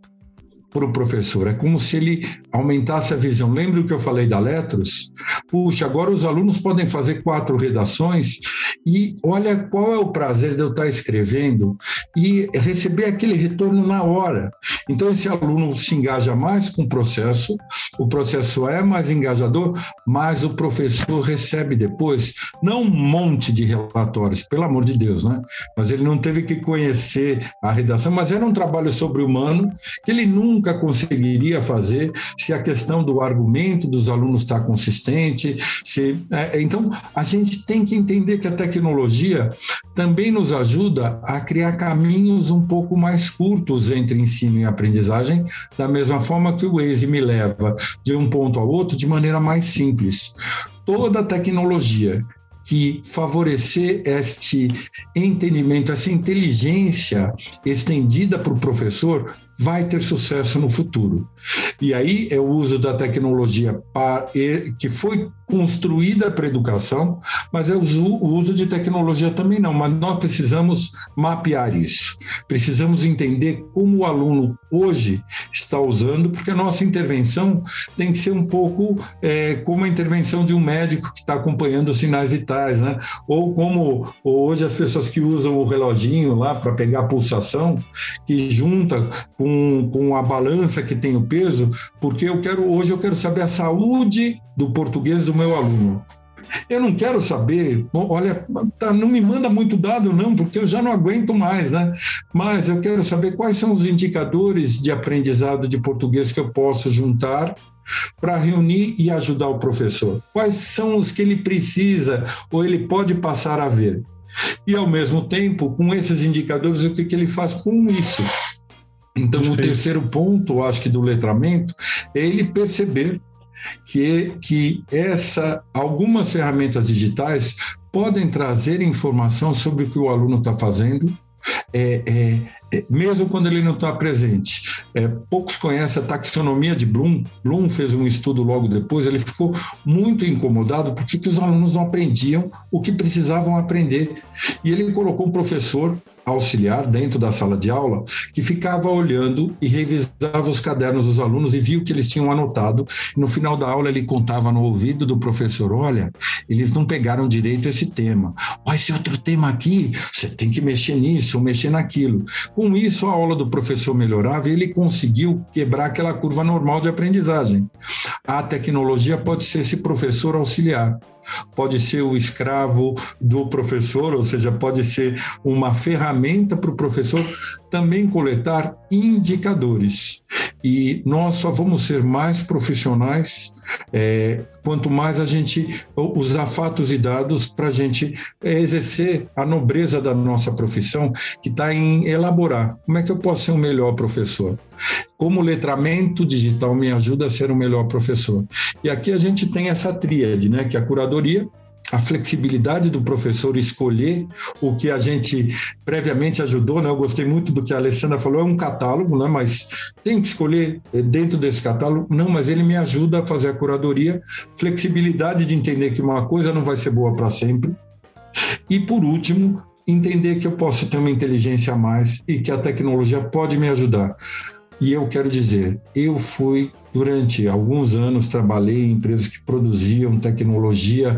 para o professor. É como se ele aumentasse a visão. Lembra o que eu falei da Letros? Puxa, agora os alunos podem fazer quatro redações e olha qual é o prazer de eu estar escrevendo e receber aquele retorno na hora. Então, esse aluno se engaja mais com o processo, o processo é mais engajador, mas o professor recebe depois, não um monte de relatórios, pelo amor de Deus, né? Mas ele não teve que conhecer a redação, mas era um trabalho sobre-humano que ele nunca conseguiria fazer se a questão do argumento dos alunos está consistente. Se, é, então, a gente tem que entender que a tecnologia também nos ajuda a criar caminhos um pouco mais curtos entre ensino e aprendizagem, da mesma forma que o Waze me leva de um ponto ao outro de maneira mais simples. Toda tecnologia que favorecer este entendimento, essa inteligência estendida para o professor, vai ter sucesso no futuro. E aí é o uso da tecnologia que foi construída para a educação, mas é o uso de tecnologia também não. Mas nós precisamos mapear isso. Precisamos entender como o aluno hoje está usando, porque a nossa intervenção tem que ser um pouco é, como a intervenção de um médico que está acompanhando os sinais vitais, né? Ou como hoje as pessoas que usam o reloginho lá para pegar a pulsação, que junta com, com a balança que tem o peso, porque eu quero hoje eu quero saber a saúde do português do meu aluno. Eu não quero saber, olha, tá, não me manda muito dado, não, porque eu já não aguento mais, né? Mas eu quero saber quais são os indicadores de aprendizado de português que eu posso juntar para reunir e ajudar o professor. Quais são os que ele precisa ou ele pode passar a ver? E, ao mesmo tempo, com esses indicadores, o que, que ele faz com isso? Então, Perfeito. o terceiro ponto, acho que do letramento, é ele perceber que, que essa, algumas ferramentas digitais podem trazer informação sobre o que o aluno está fazendo, é, é, é, mesmo quando ele não está presente. É, poucos conhecem a taxonomia de Bloom. Bloom fez um estudo logo depois, ele ficou muito incomodado porque que os alunos não aprendiam o que precisavam aprender. E ele colocou um professor auxiliar dentro da sala de aula que ficava olhando e revisava os cadernos dos alunos e via o que eles tinham anotado. No final da aula, ele contava no ouvido do professor: Olha, eles não pegaram direito esse tema. Olha, esse outro tema aqui, você tem que mexer nisso ou mexer naquilo. Com isso, a aula do professor melhorava e ele conseguiu quebrar aquela curva normal de aprendizagem. A tecnologia pode ser esse professor auxiliar pode ser o escravo do professor, ou seja, pode ser uma ferramenta para o professor também coletar indicadores. E nós só vamos ser mais profissionais é, quanto mais a gente usar fatos e dados para a gente exercer a nobreza da nossa profissão, que está em elaborar. Como é que eu posso ser um melhor professor? Como o letramento digital me ajuda a ser um melhor professor? E aqui a gente tem essa tríade, né? Que é a curadoria, a flexibilidade do professor escolher o que a gente previamente ajudou, né? Eu gostei muito do que a Alessandra falou, é um catálogo, né? Mas tem que escolher dentro desse catálogo. Não, mas ele me ajuda a fazer a curadoria, flexibilidade de entender que uma coisa não vai ser boa para sempre. E por último, entender que eu posso ter uma inteligência a mais e que a tecnologia pode me ajudar. E eu quero dizer, eu fui durante alguns anos trabalhei em empresas que produziam tecnologia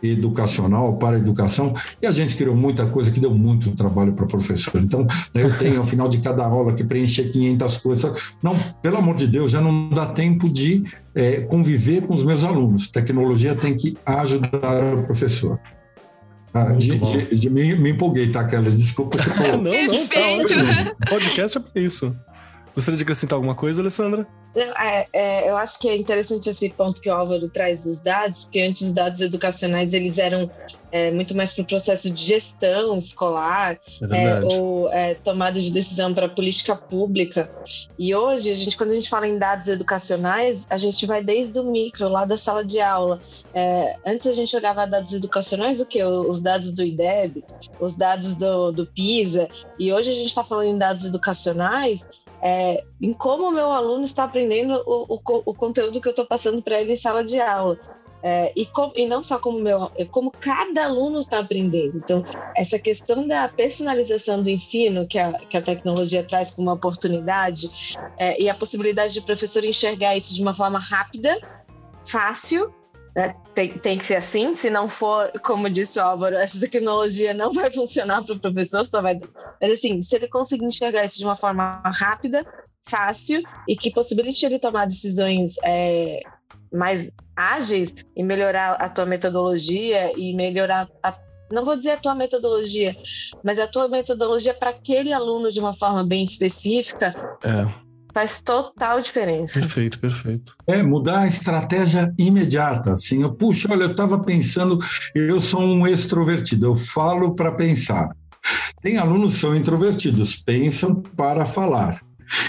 educacional para a educação e a gente criou muita coisa que deu muito trabalho para o professor. Então, né, eu tenho ao final de cada aula que preencher 500 coisas. Não, pelo amor de Deus, já não dá tempo de é, conviver com os meus alunos. Tecnologia tem que ajudar o professor. Ah, de, de, de, me, me, empolguei, tá, Kelly? Desculpa. não, não, tá ótimo. Podcast é para isso. Gostaria de acrescentar alguma coisa, Alessandra? É, é, eu acho que é interessante esse ponto que o Álvaro traz dos dados, porque antes os dados educacionais eles eram é, muito mais para o processo de gestão escolar é é, ou é, tomada de decisão para política pública. E hoje, a gente, quando a gente fala em dados educacionais, a gente vai desde o micro, lá da sala de aula. antes a gente olhava dados educacionais, o que? Os dados do IDEB, os dados do, do PISA, e hoje a gente está falando em dados educacionais é, em como o meu aluno está aprendendo o, o, o conteúdo que eu estou passando para ele em sala de aula. É, e, com, e, não só como meu, como cada aluno está aprendendo. Então, essa questão da personalização do ensino que a, que a tecnologia traz como uma oportunidade é, e a possibilidade de professor enxergar isso de uma forma rápida, fácil né? Tem, tem que ser assim, se não for, como disse o Álvaro, essa tecnologia não vai funcionar para o professor, só vai. Mas assim, se ele conseguir enxergar isso de uma forma rápida, fácil e que possibilite ele tomar decisões é, mais ágeis e melhorar a tua metodologia e melhorar a não vou dizer a tua metodologia, mas a tua metodologia para aquele aluno de uma forma bem específica, é. Faz total diferença. Perfeito, perfeito. É, mudar a estratégia imediata. Assim, eu, puxa, olha, eu estava pensando, eu sou um extrovertido, eu falo para pensar. Tem alunos que são introvertidos, pensam para falar.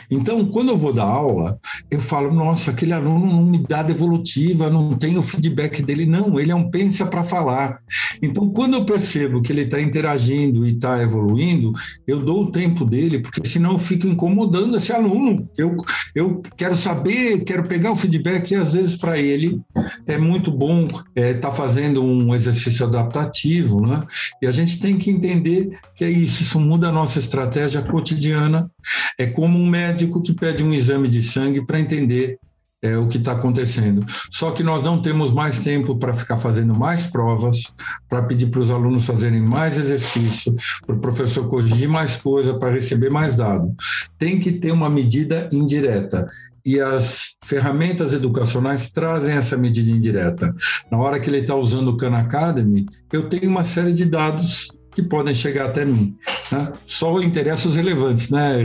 Então, quando eu vou dar aula, eu falo, nossa, aquele aluno não me dá devolutiva, não tem o feedback dele. Não, ele é um pensa para falar. Então, quando eu percebo que ele está interagindo e está evoluindo, eu dou o tempo dele, porque senão eu fico incomodando esse aluno. Eu, eu quero saber, quero pegar o feedback e às vezes para ele é muito bom estar é, tá fazendo um exercício adaptativo, né? E a gente tem que entender que é isso, isso muda a nossa estratégia cotidiana. É como um médico que pede um exame de sangue para entender é, o que está acontecendo. Só que nós não temos mais tempo para ficar fazendo mais provas, para pedir para os alunos fazerem mais exercício, para o professor corrigir mais coisa, para receber mais dado. Tem que ter uma medida indireta. E as ferramentas educacionais trazem essa medida indireta. Na hora que ele está usando o Khan Academy, eu tenho uma série de dados que podem chegar até mim. Né? Só interessa os relevantes, né,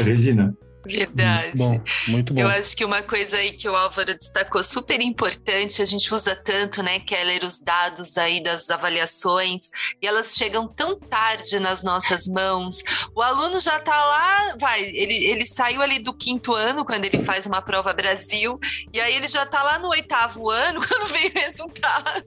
Regina? Verdade. Bom, muito bom. Eu acho que uma coisa aí que o Álvaro destacou super importante, a gente usa tanto, né, Keller, os dados aí das avaliações, e elas chegam tão tarde nas nossas mãos. O aluno já tá lá, vai, ele, ele saiu ali do quinto ano, quando ele faz uma prova Brasil, e aí ele já tá lá no oitavo ano, quando vem o resultado.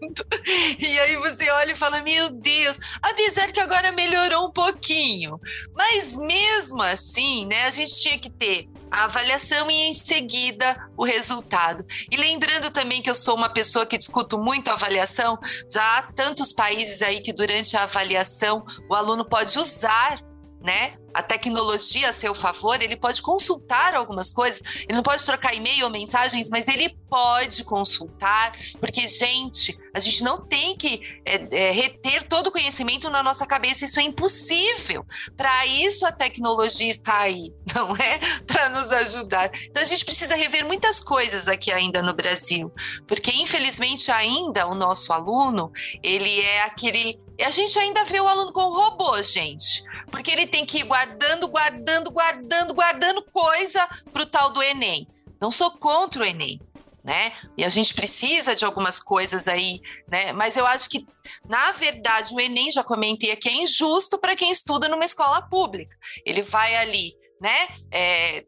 E aí você olha e fala, meu Deus, apesar que agora melhorou um pouquinho. Mas mesmo assim, né, a gente tinha que ter a avaliação e em seguida o resultado. E lembrando também que eu sou uma pessoa que discuto muito avaliação, já há tantos países aí que durante a avaliação o aluno pode usar né? A tecnologia a seu favor, ele pode consultar algumas coisas, ele não pode trocar e-mail ou mensagens, mas ele pode consultar, porque, gente, a gente não tem que é, é, reter todo o conhecimento na nossa cabeça, isso é impossível. Para isso a tecnologia está aí, não é? Para nos ajudar. Então a gente precisa rever muitas coisas aqui ainda no Brasil, porque infelizmente ainda o nosso aluno, ele é aquele a gente ainda vê o aluno como robô, gente. porque ele tem que ir guardando, guardando, guardando, guardando coisa para o tal do Enem. Não sou contra o Enem, né? E a gente precisa de algumas coisas aí, né? Mas eu acho que, na verdade, o Enem, já comentei aqui, é injusto para quem estuda numa escola pública. Ele vai ali, né? É,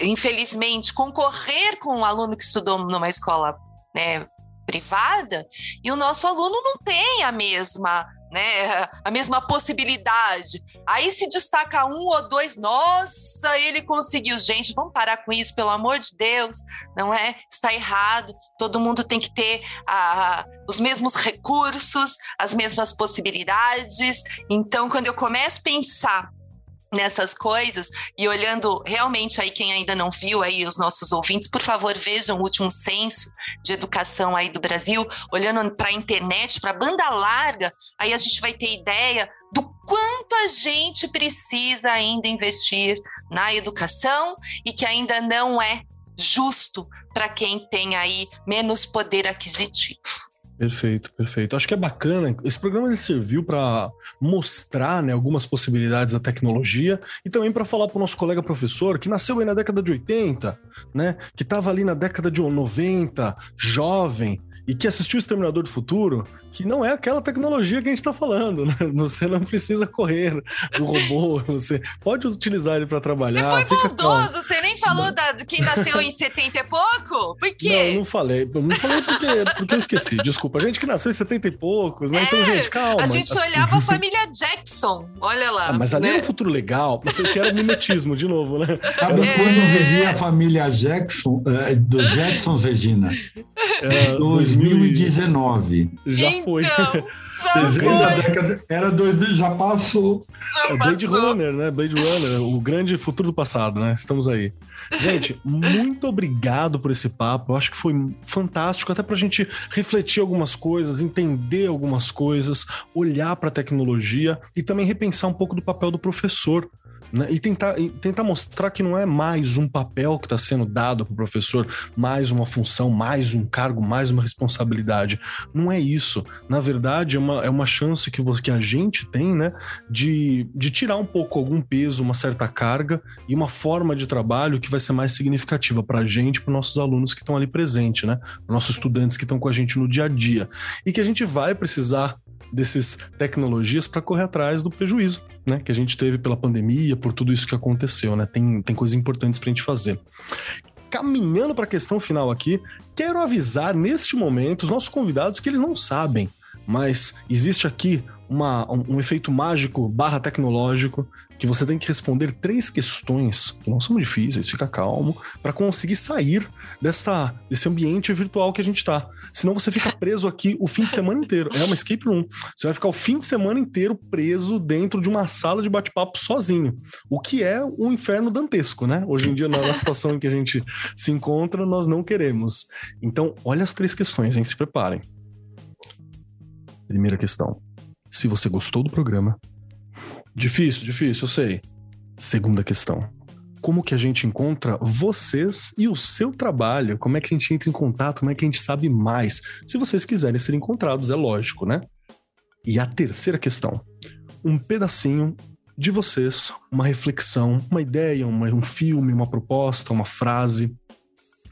infelizmente, concorrer com um aluno que estudou numa escola né, privada e o nosso aluno não tem a mesma né, a mesma possibilidade. Aí se destaca um ou dois, nossa, ele conseguiu. Gente, vamos parar com isso, pelo amor de Deus, não é? Está errado. Todo mundo tem que ter ah, os mesmos recursos, as mesmas possibilidades. Então, quando eu começo a pensar nessas coisas e olhando realmente aí quem ainda não viu aí os nossos ouvintes, por favor, vejam o último censo de educação aí do Brasil, olhando para a internet, para a banda larga, aí a gente vai ter ideia do quanto a gente precisa ainda investir na educação e que ainda não é justo para quem tem aí menos poder aquisitivo. Perfeito, perfeito. Acho que é bacana. Esse programa ele serviu para mostrar né, algumas possibilidades da tecnologia e também para falar para o nosso colega professor que nasceu aí na década de 80, né, que estava ali na década de 90, jovem, e que assistiu o Exterminador do Futuro, que não é aquela tecnologia que a gente está falando, né? Você não precisa correr do robô, você pode utilizar ele para trabalhar. Mas foi bondoso, você nem falou da, de quem nasceu em 70 e pouco? Por quê? Não, não falei. Não falei porque, porque eu esqueci. Desculpa. A gente que nasceu em 70 e poucos, né? Então, é, então, gente, calma. A gente olhava a família Jackson, olha lá. Ah, mas ali né? era um futuro legal, porque era mimetismo, de novo, né? Sabe é... quando vivia a família Jackson, uh, dos Jacksons, Regina? É, 2019. Já então, foi. década, era 2000, já passou. Já é Blade passou. Runner, né? Blade Runner, o grande futuro do passado, né? Estamos aí. Gente, muito obrigado por esse papo. Eu acho que foi fantástico, até para a gente refletir algumas coisas, entender algumas coisas, olhar para a tecnologia e também repensar um pouco do papel do professor né? E tentar, e tentar mostrar que não é mais um papel que está sendo dado para o professor, mais uma função, mais um cargo, mais uma responsabilidade. Não é isso. Na verdade, é uma, é uma chance que, você, que a gente tem né, de, de tirar um pouco algum peso, uma certa carga e uma forma de trabalho que vai ser mais significativa para a gente, para nossos alunos que estão ali presentes, né? Nossos estudantes que estão com a gente no dia a dia. E que a gente vai precisar dessas tecnologias para correr atrás do prejuízo, né, que a gente teve pela pandemia, por tudo isso que aconteceu, né? Tem, tem coisas importantes para a gente fazer. Caminhando para a questão final aqui, quero avisar neste momento os nossos convidados que eles não sabem, mas existe aqui uma, um, efeito mágico barra tecnológico que você tem que responder três questões que não são difíceis, fica calmo, para conseguir sair dessa, desse ambiente virtual que a gente está. Senão você fica preso aqui o fim de semana inteiro. É uma escape room. Você vai ficar o fim de semana inteiro preso dentro de uma sala de bate-papo sozinho. O que é um inferno dantesco, né? Hoje em dia, na situação em que a gente se encontra, nós não queremos. Então, olha as três questões, hein? Se preparem. Primeira questão se você gostou do programa. Difícil, difícil, eu sei. Segunda questão. Como que a gente encontra vocês e o seu trabalho? Como é que a gente entra em contato? Como é que a gente sabe mais? Se vocês quiserem ser encontrados, é lógico, né? E a terceira questão. Um pedacinho de vocês, uma reflexão, uma ideia, uma, um filme, uma proposta, uma frase,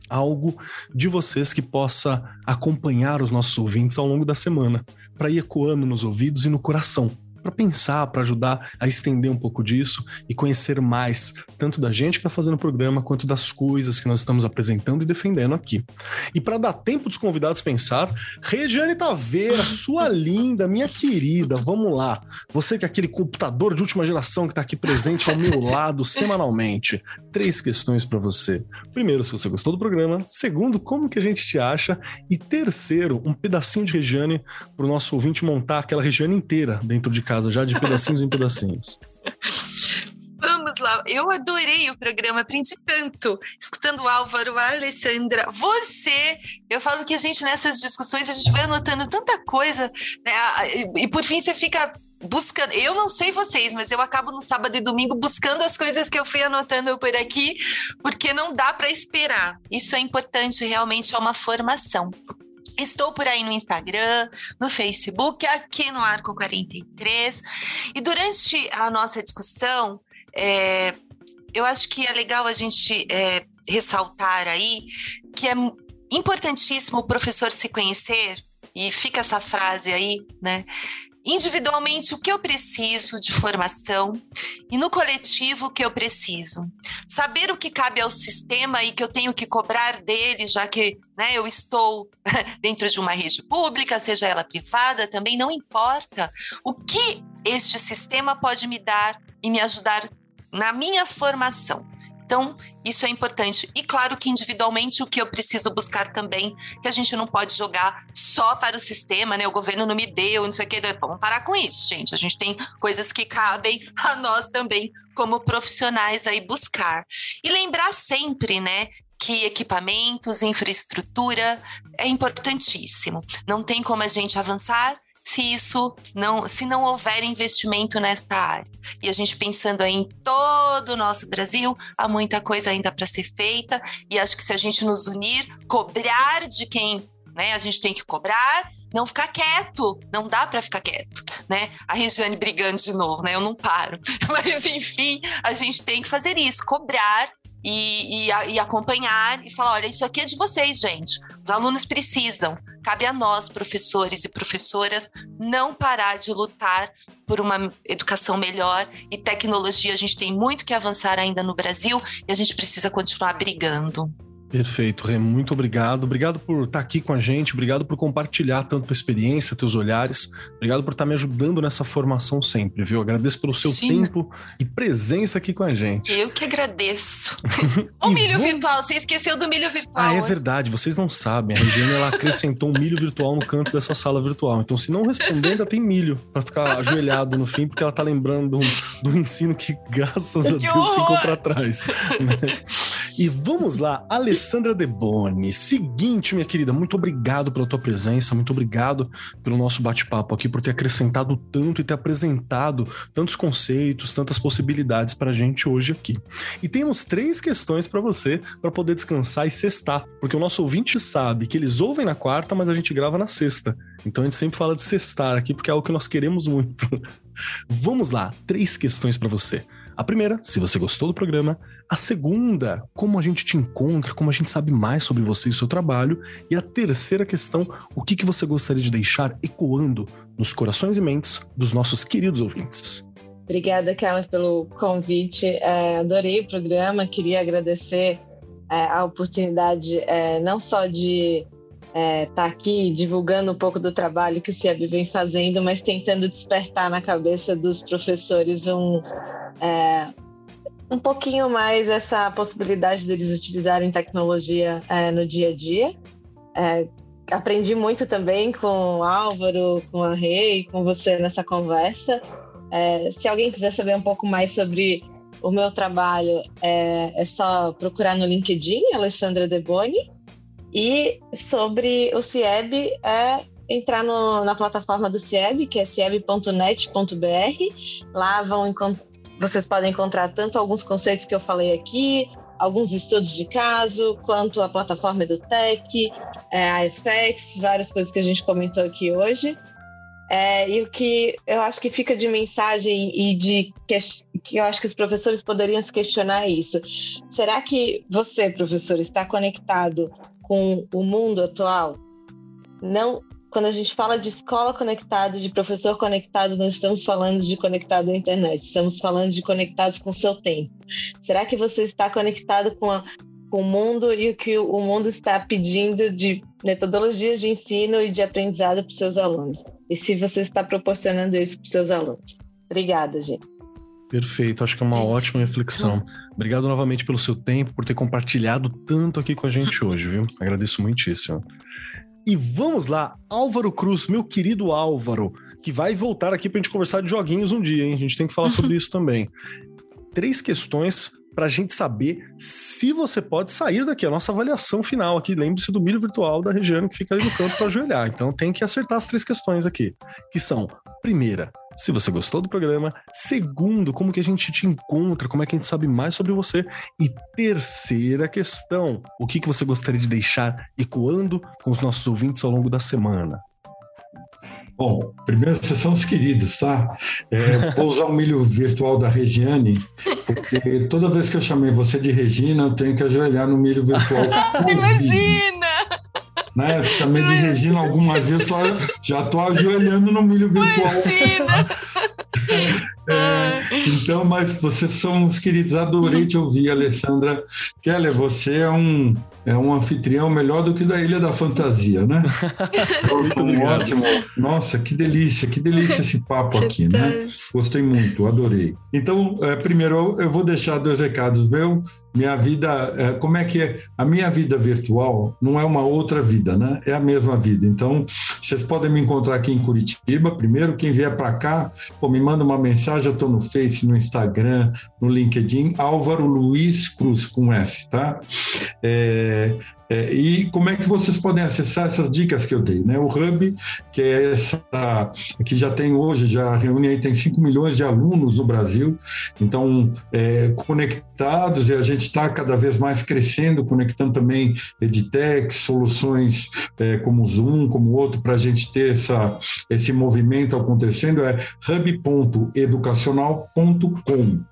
algo de vocês que possa acompanhar os nossos ouvintes ao longo da semana para ir ecoando nos ouvidos e no coração para pensar, para ajudar a estender um pouco disso e conhecer mais, tanto da gente que está fazendo o programa, quanto das coisas que nós estamos apresentando e defendendo aqui. E para dar tempo dos convidados pensar, Regiane Taveira, sua linda, minha querida, vamos lá. Você que é aquele computador de última geração que está aqui presente ao meu lado semanalmente. Três questões para você. Primeiro, se você gostou do programa. Segundo, como que a gente te acha? E terceiro, um pedacinho de Regiane para o nosso ouvinte montar aquela Regiane inteira dentro de casa, já de pedacinhos em pedacinhos. Vamos lá, eu adorei o programa, aprendi tanto, escutando o Álvaro, a Alessandra, você. Eu falo que a gente, nessas discussões, a gente vai anotando tanta coisa, né? E por fim você fica buscando. Eu não sei vocês, mas eu acabo no sábado e domingo buscando as coisas que eu fui anotando por aqui, porque não dá para esperar. Isso é importante, realmente é uma formação. Estou por aí no Instagram, no Facebook, aqui no Arco 43. E durante a nossa discussão, é, eu acho que é legal a gente é, ressaltar aí que é importantíssimo o professor se conhecer, e fica essa frase aí, né? Individualmente o que eu preciso de formação e no coletivo o que eu preciso. Saber o que cabe ao sistema e que eu tenho que cobrar dele, já que né, eu estou dentro de uma rede pública, seja ela privada, também não importa. O que este sistema pode me dar e me ajudar na minha formação. Então, isso é importante. E claro que individualmente o que eu preciso buscar também, que a gente não pode jogar só para o sistema, né? O governo não me deu, não sei o que. Vamos parar com isso, gente. A gente tem coisas que cabem a nós também, como profissionais, aí buscar. E lembrar sempre, né? que equipamentos, infraestrutura é importantíssimo. Não tem como a gente avançar se isso não, se não houver investimento nesta área. E a gente pensando aí em todo o nosso Brasil, há muita coisa ainda para ser feita, e acho que se a gente nos unir, cobrar de quem né, a gente tem que cobrar, não ficar quieto, não dá para ficar quieto, né? A Regiane brigando de novo, né? Eu não paro. Mas enfim, a gente tem que fazer isso, cobrar e, e, e, acompanhar e falar: olha, isso aqui é de vocês, gente. Os alunos precisam. Cabe a nós, professores e professoras, não parar de lutar por uma educação melhor e tecnologia. A gente tem muito que avançar ainda no Brasil e a gente precisa continuar brigando. Perfeito, Rê, muito obrigado. Obrigado por estar aqui com a gente, obrigado por compartilhar tanto a experiência, teus olhares. Obrigado por estar me ajudando nessa formação sempre, viu? Agradeço pelo seu Sim. tempo e presença aqui com a gente. Eu que agradeço. o milho vou... virtual, você esqueceu do milho virtual. Ah, é hoje. verdade, vocês não sabem. A Regina ela acrescentou um milho virtual no canto dessa sala virtual. Então, se não responder, ainda tem milho para ficar ajoelhado no fim, porque ela tá lembrando do, do ensino que, graças a Deus, ficou para trás. Né? E vamos lá, Alessandra Deboni. Seguinte, minha querida, muito obrigado pela tua presença, muito obrigado pelo nosso bate-papo aqui, por ter acrescentado tanto e ter apresentado tantos conceitos, tantas possibilidades para a gente hoje aqui. E temos três questões para você para poder descansar e sextar, porque o nosso ouvinte sabe que eles ouvem na quarta, mas a gente grava na sexta. Então a gente sempre fala de sextar aqui porque é algo que nós queremos muito. Vamos lá, três questões para você. A primeira, se você gostou do programa. A segunda, como a gente te encontra, como a gente sabe mais sobre você e seu trabalho. E a terceira questão, o que, que você gostaria de deixar ecoando nos corações e mentes dos nossos queridos ouvintes. Obrigada, Carla, pelo convite. É, adorei o programa. Queria agradecer é, a oportunidade é, não só de estar é, aqui divulgando um pouco do trabalho que o CIEB vem fazendo, mas tentando despertar na cabeça dos professores um, é, um pouquinho mais essa possibilidade deles utilizarem tecnologia é, no dia a dia. É, aprendi muito também com o Álvaro, com a Rei, com você nessa conversa. É, se alguém quiser saber um pouco mais sobre o meu trabalho, é só procurar no LinkedIn, Alessandra Deboni. E sobre o CIEB, é entrar no, na plataforma do CIEB, que é cieb.net.br. Lá vão vocês podem encontrar tanto alguns conceitos que eu falei aqui, alguns estudos de caso, quanto a plataforma EduTech, é, a FX, várias coisas que a gente comentou aqui hoje. É, e o que eu acho que fica de mensagem e de que, que eu acho que os professores poderiam se questionar é isso. Será que você, professor, está conectado com o mundo atual. Não, quando a gente fala de escola conectada, de professor conectado, nós estamos falando de conectado à internet, estamos falando de conectados com o seu tempo. Será que você está conectado com, a, com o mundo e o que o mundo está pedindo de metodologias de ensino e de aprendizado para os seus alunos? E se você está proporcionando isso para os seus alunos? Obrigada, gente. Perfeito, acho que é uma ótima reflexão. Obrigado novamente pelo seu tempo, por ter compartilhado tanto aqui com a gente hoje, viu? Agradeço muitíssimo. E vamos lá, Álvaro Cruz, meu querido Álvaro, que vai voltar aqui para a gente conversar de joguinhos um dia, hein? A gente tem que falar sobre isso também. Três questões para a gente saber se você pode sair daqui. A nossa avaliação final aqui, lembre-se do milho virtual da Regiane que fica ali no canto para ajoelhar. Então tem que acertar as três questões aqui, que são: primeira, se você gostou do programa. Segundo, como que a gente te encontra, como é que a gente sabe mais sobre você. E terceira questão, o que, que você gostaria de deixar ecoando com os nossos ouvintes ao longo da semana? Bom, primeiro vocês são os queridos, tá? É, vou usar o milho virtual da Regiane, porque toda vez que eu chamei você de Regina, eu tenho que ajoelhar no milho virtual. Imagina! Né? Chamei de Regina algumas vezes, já estou ajoelhando no milho virtual. Imagina! É, então, mas vocês são os queridos, adorei te ouvir, Alessandra. Keller, você é um, é um anfitrião melhor do que da Ilha da Fantasia, né? muito um ótimo. Nossa, que delícia, que delícia esse papo aqui, né? Gostei muito, adorei. Então, é, primeiro, eu vou deixar dois recados meu. Minha vida, é, como é que é? A minha vida virtual não é uma outra vida, né? É a mesma vida. Então, vocês podem me encontrar aqui em Curitiba. Primeiro, quem vier para cá, me manda uma mensagem. Eu estou no Face, no Instagram, no LinkedIn. Álvaro Luiz Cruz, com S, tá? É, é, e como é que vocês podem acessar essas dicas que eu dei? Né? O Hub, que é essa que já tem hoje, já reúne aí, tem 5 milhões de alunos no Brasil, então é, conectados e a gente está cada vez mais crescendo, conectando também EdTech, soluções é, como Zoom, como outro, para a gente ter essa, esse movimento acontecendo, é hub.educacional.com.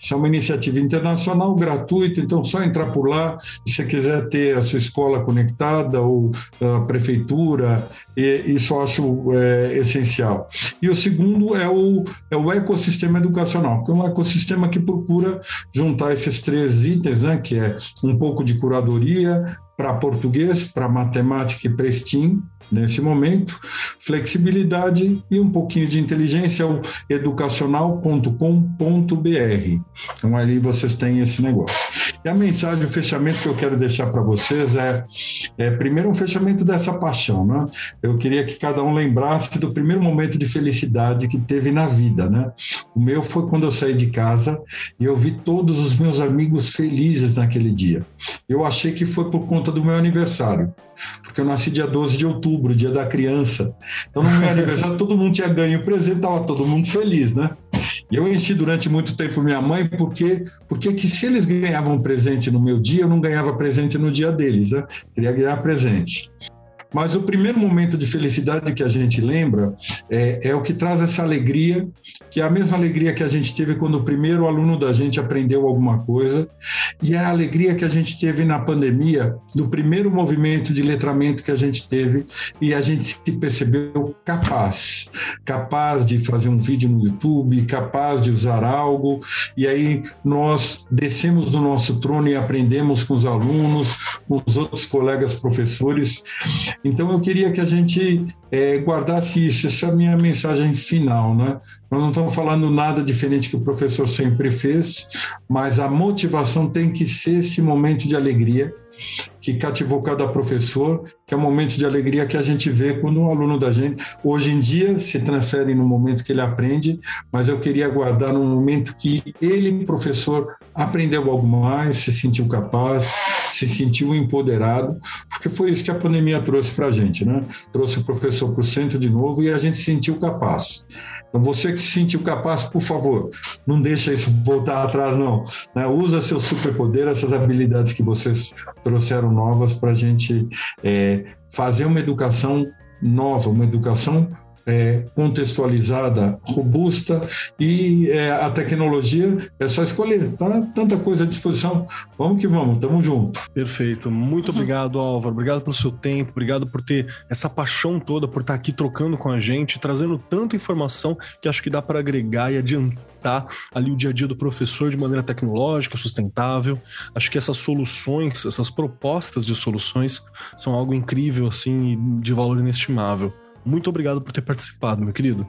Isso é uma iniciativa internacional gratuita, então só entrar por lá. Se você quiser ter a sua escola conectada ou a prefeitura, isso eu acho é, essencial. E o segundo é o, é o ecossistema educacional, que é um ecossistema que procura juntar esses três itens, né, que é um pouco de curadoria, para português, para matemática e para STEAM, nesse momento, flexibilidade e um pouquinho de inteligência, o educacional.com.br. Então, ali vocês têm esse negócio. E a mensagem, o fechamento que eu quero deixar para vocês é, é, primeiro, um fechamento dessa paixão. Né? Eu queria que cada um lembrasse do primeiro momento de felicidade que teve na vida. Né? O meu foi quando eu saí de casa e eu vi todos os meus amigos felizes naquele dia. Eu achei que foi por conta do meu aniversário, porque eu nasci dia 12 de outubro, dia da criança. Então, no meu aniversário, todo mundo tinha ganho presente, estava todo mundo feliz, né? E eu enchi durante muito tempo minha mãe, porque, porque que se eles ganhavam presente no meu dia, eu não ganhava presente no dia deles, né? Queria ganhar presente. Mas o primeiro momento de felicidade que a gente lembra é, é, o que traz essa alegria, que é a mesma alegria que a gente teve quando o primeiro aluno da gente aprendeu alguma coisa, e é a alegria que a gente teve na pandemia, do primeiro movimento de letramento que a gente teve, e a gente se percebeu capaz, capaz de fazer um vídeo no YouTube, capaz de usar algo, e aí nós descemos do nosso trono e aprendemos com os alunos, com os outros colegas professores. Então, eu queria que a gente é, guardasse isso, essa é a minha mensagem final. Né? Nós não estamos falando nada diferente que o professor sempre fez, mas a motivação tem que ser esse momento de alegria que cativou cada professor, que é o momento de alegria que a gente vê quando um aluno da gente, hoje em dia, se transfere no momento que ele aprende, mas eu queria guardar no momento que ele, professor, aprendeu algo mais, se sentiu capaz, se sentiu empoderado, porque foi isso que a pandemia trouxe para a gente, né? Trouxe o professor para o centro de novo e a gente se sentiu capaz. Então, você que se sentiu capaz, por favor, não deixa isso voltar atrás, não. Né? Usa seu superpoder, essas habilidades que vocês trouxeram novas para a gente é, fazer uma educação nova, uma educação é, contextualizada, robusta e é, a tecnologia é só escolher, tá? Tanta coisa à disposição. Vamos que vamos, tamo junto. Perfeito. Muito obrigado, Álvaro. Obrigado pelo seu tempo, obrigado por ter essa paixão toda, por estar aqui trocando com a gente, trazendo tanta informação que acho que dá para agregar e adiantar ali o dia a dia do professor de maneira tecnológica, sustentável. Acho que essas soluções, essas propostas de soluções são algo incrível assim e de valor inestimável. Muito obrigado por ter participado, meu querido.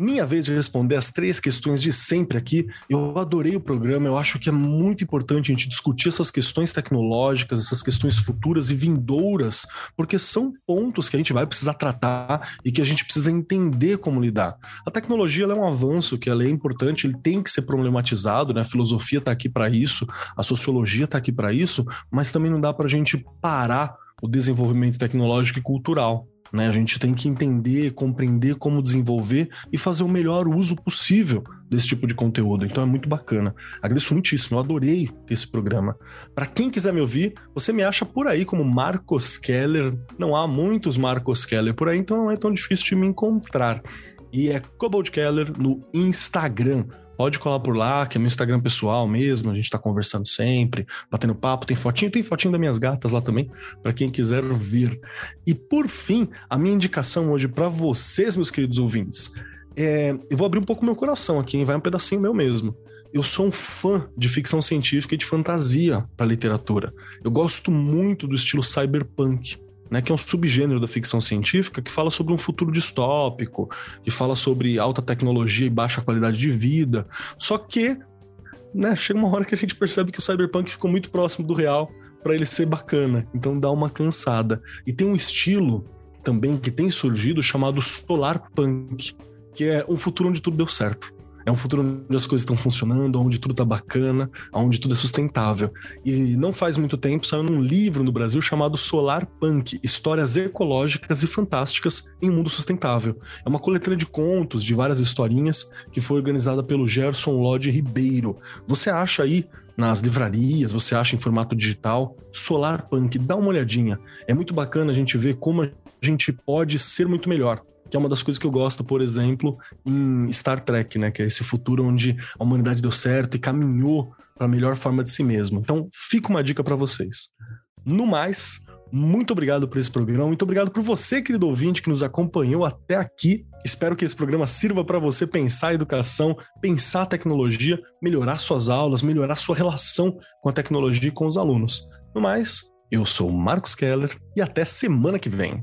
Minha vez de responder as três questões de sempre aqui. Eu adorei o programa, eu acho que é muito importante a gente discutir essas questões tecnológicas, essas questões futuras e vindouras, porque são pontos que a gente vai precisar tratar e que a gente precisa entender como lidar. A tecnologia é um avanço que é importante, ele tem que ser problematizado, né? A filosofia está aqui para isso, a sociologia está aqui para isso, mas também não dá para a gente parar o desenvolvimento tecnológico e cultural. Né? A gente tem que entender, compreender como desenvolver e fazer o melhor uso possível desse tipo de conteúdo. Então é muito bacana. Agradeço muitíssimo, eu adorei esse programa. Para quem quiser me ouvir, você me acha por aí como Marcos Keller. Não há muitos Marcos Keller por aí, então não é tão difícil de me encontrar. E é Cobalt Keller no Instagram pode colar por lá, que é meu Instagram pessoal mesmo, a gente tá conversando sempre, batendo papo, tem fotinho, tem fotinho das minhas gatas lá também, para quem quiser vir. E por fim, a minha indicação hoje para vocês, meus queridos ouvintes, é, eu vou abrir um pouco meu coração aqui, hein? vai um pedacinho meu mesmo. Eu sou um fã de ficção científica e de fantasia para literatura. Eu gosto muito do estilo cyberpunk né, que é um subgênero da ficção científica que fala sobre um futuro distópico, que fala sobre alta tecnologia e baixa qualidade de vida. Só que, né, chega uma hora que a gente percebe que o cyberpunk ficou muito próximo do real para ele ser bacana, então dá uma cansada. E tem um estilo também que tem surgido chamado solar punk, que é um futuro onde tudo deu certo. É um futuro onde as coisas estão funcionando, onde tudo está bacana, onde tudo é sustentável. E não faz muito tempo saiu um livro no Brasil chamado Solar Punk: Histórias ecológicas e fantásticas em um mundo sustentável. É uma coletânea de contos, de várias historinhas, que foi organizada pelo Gerson Lodge Ribeiro. Você acha aí nas livrarias, você acha em formato digital, Solar Punk, dá uma olhadinha. É muito bacana a gente ver como a gente pode ser muito melhor que é uma das coisas que eu gosto, por exemplo, em Star Trek, né? Que é esse futuro onde a humanidade deu certo e caminhou para a melhor forma de si mesmo. Então, fica uma dica para vocês. No mais, muito obrigado por esse programa, muito obrigado por você, querido ouvinte, que nos acompanhou até aqui. Espero que esse programa sirva para você pensar a educação, pensar a tecnologia, melhorar suas aulas, melhorar sua relação com a tecnologia e com os alunos. No mais, eu sou Marcos Keller e até semana que vem.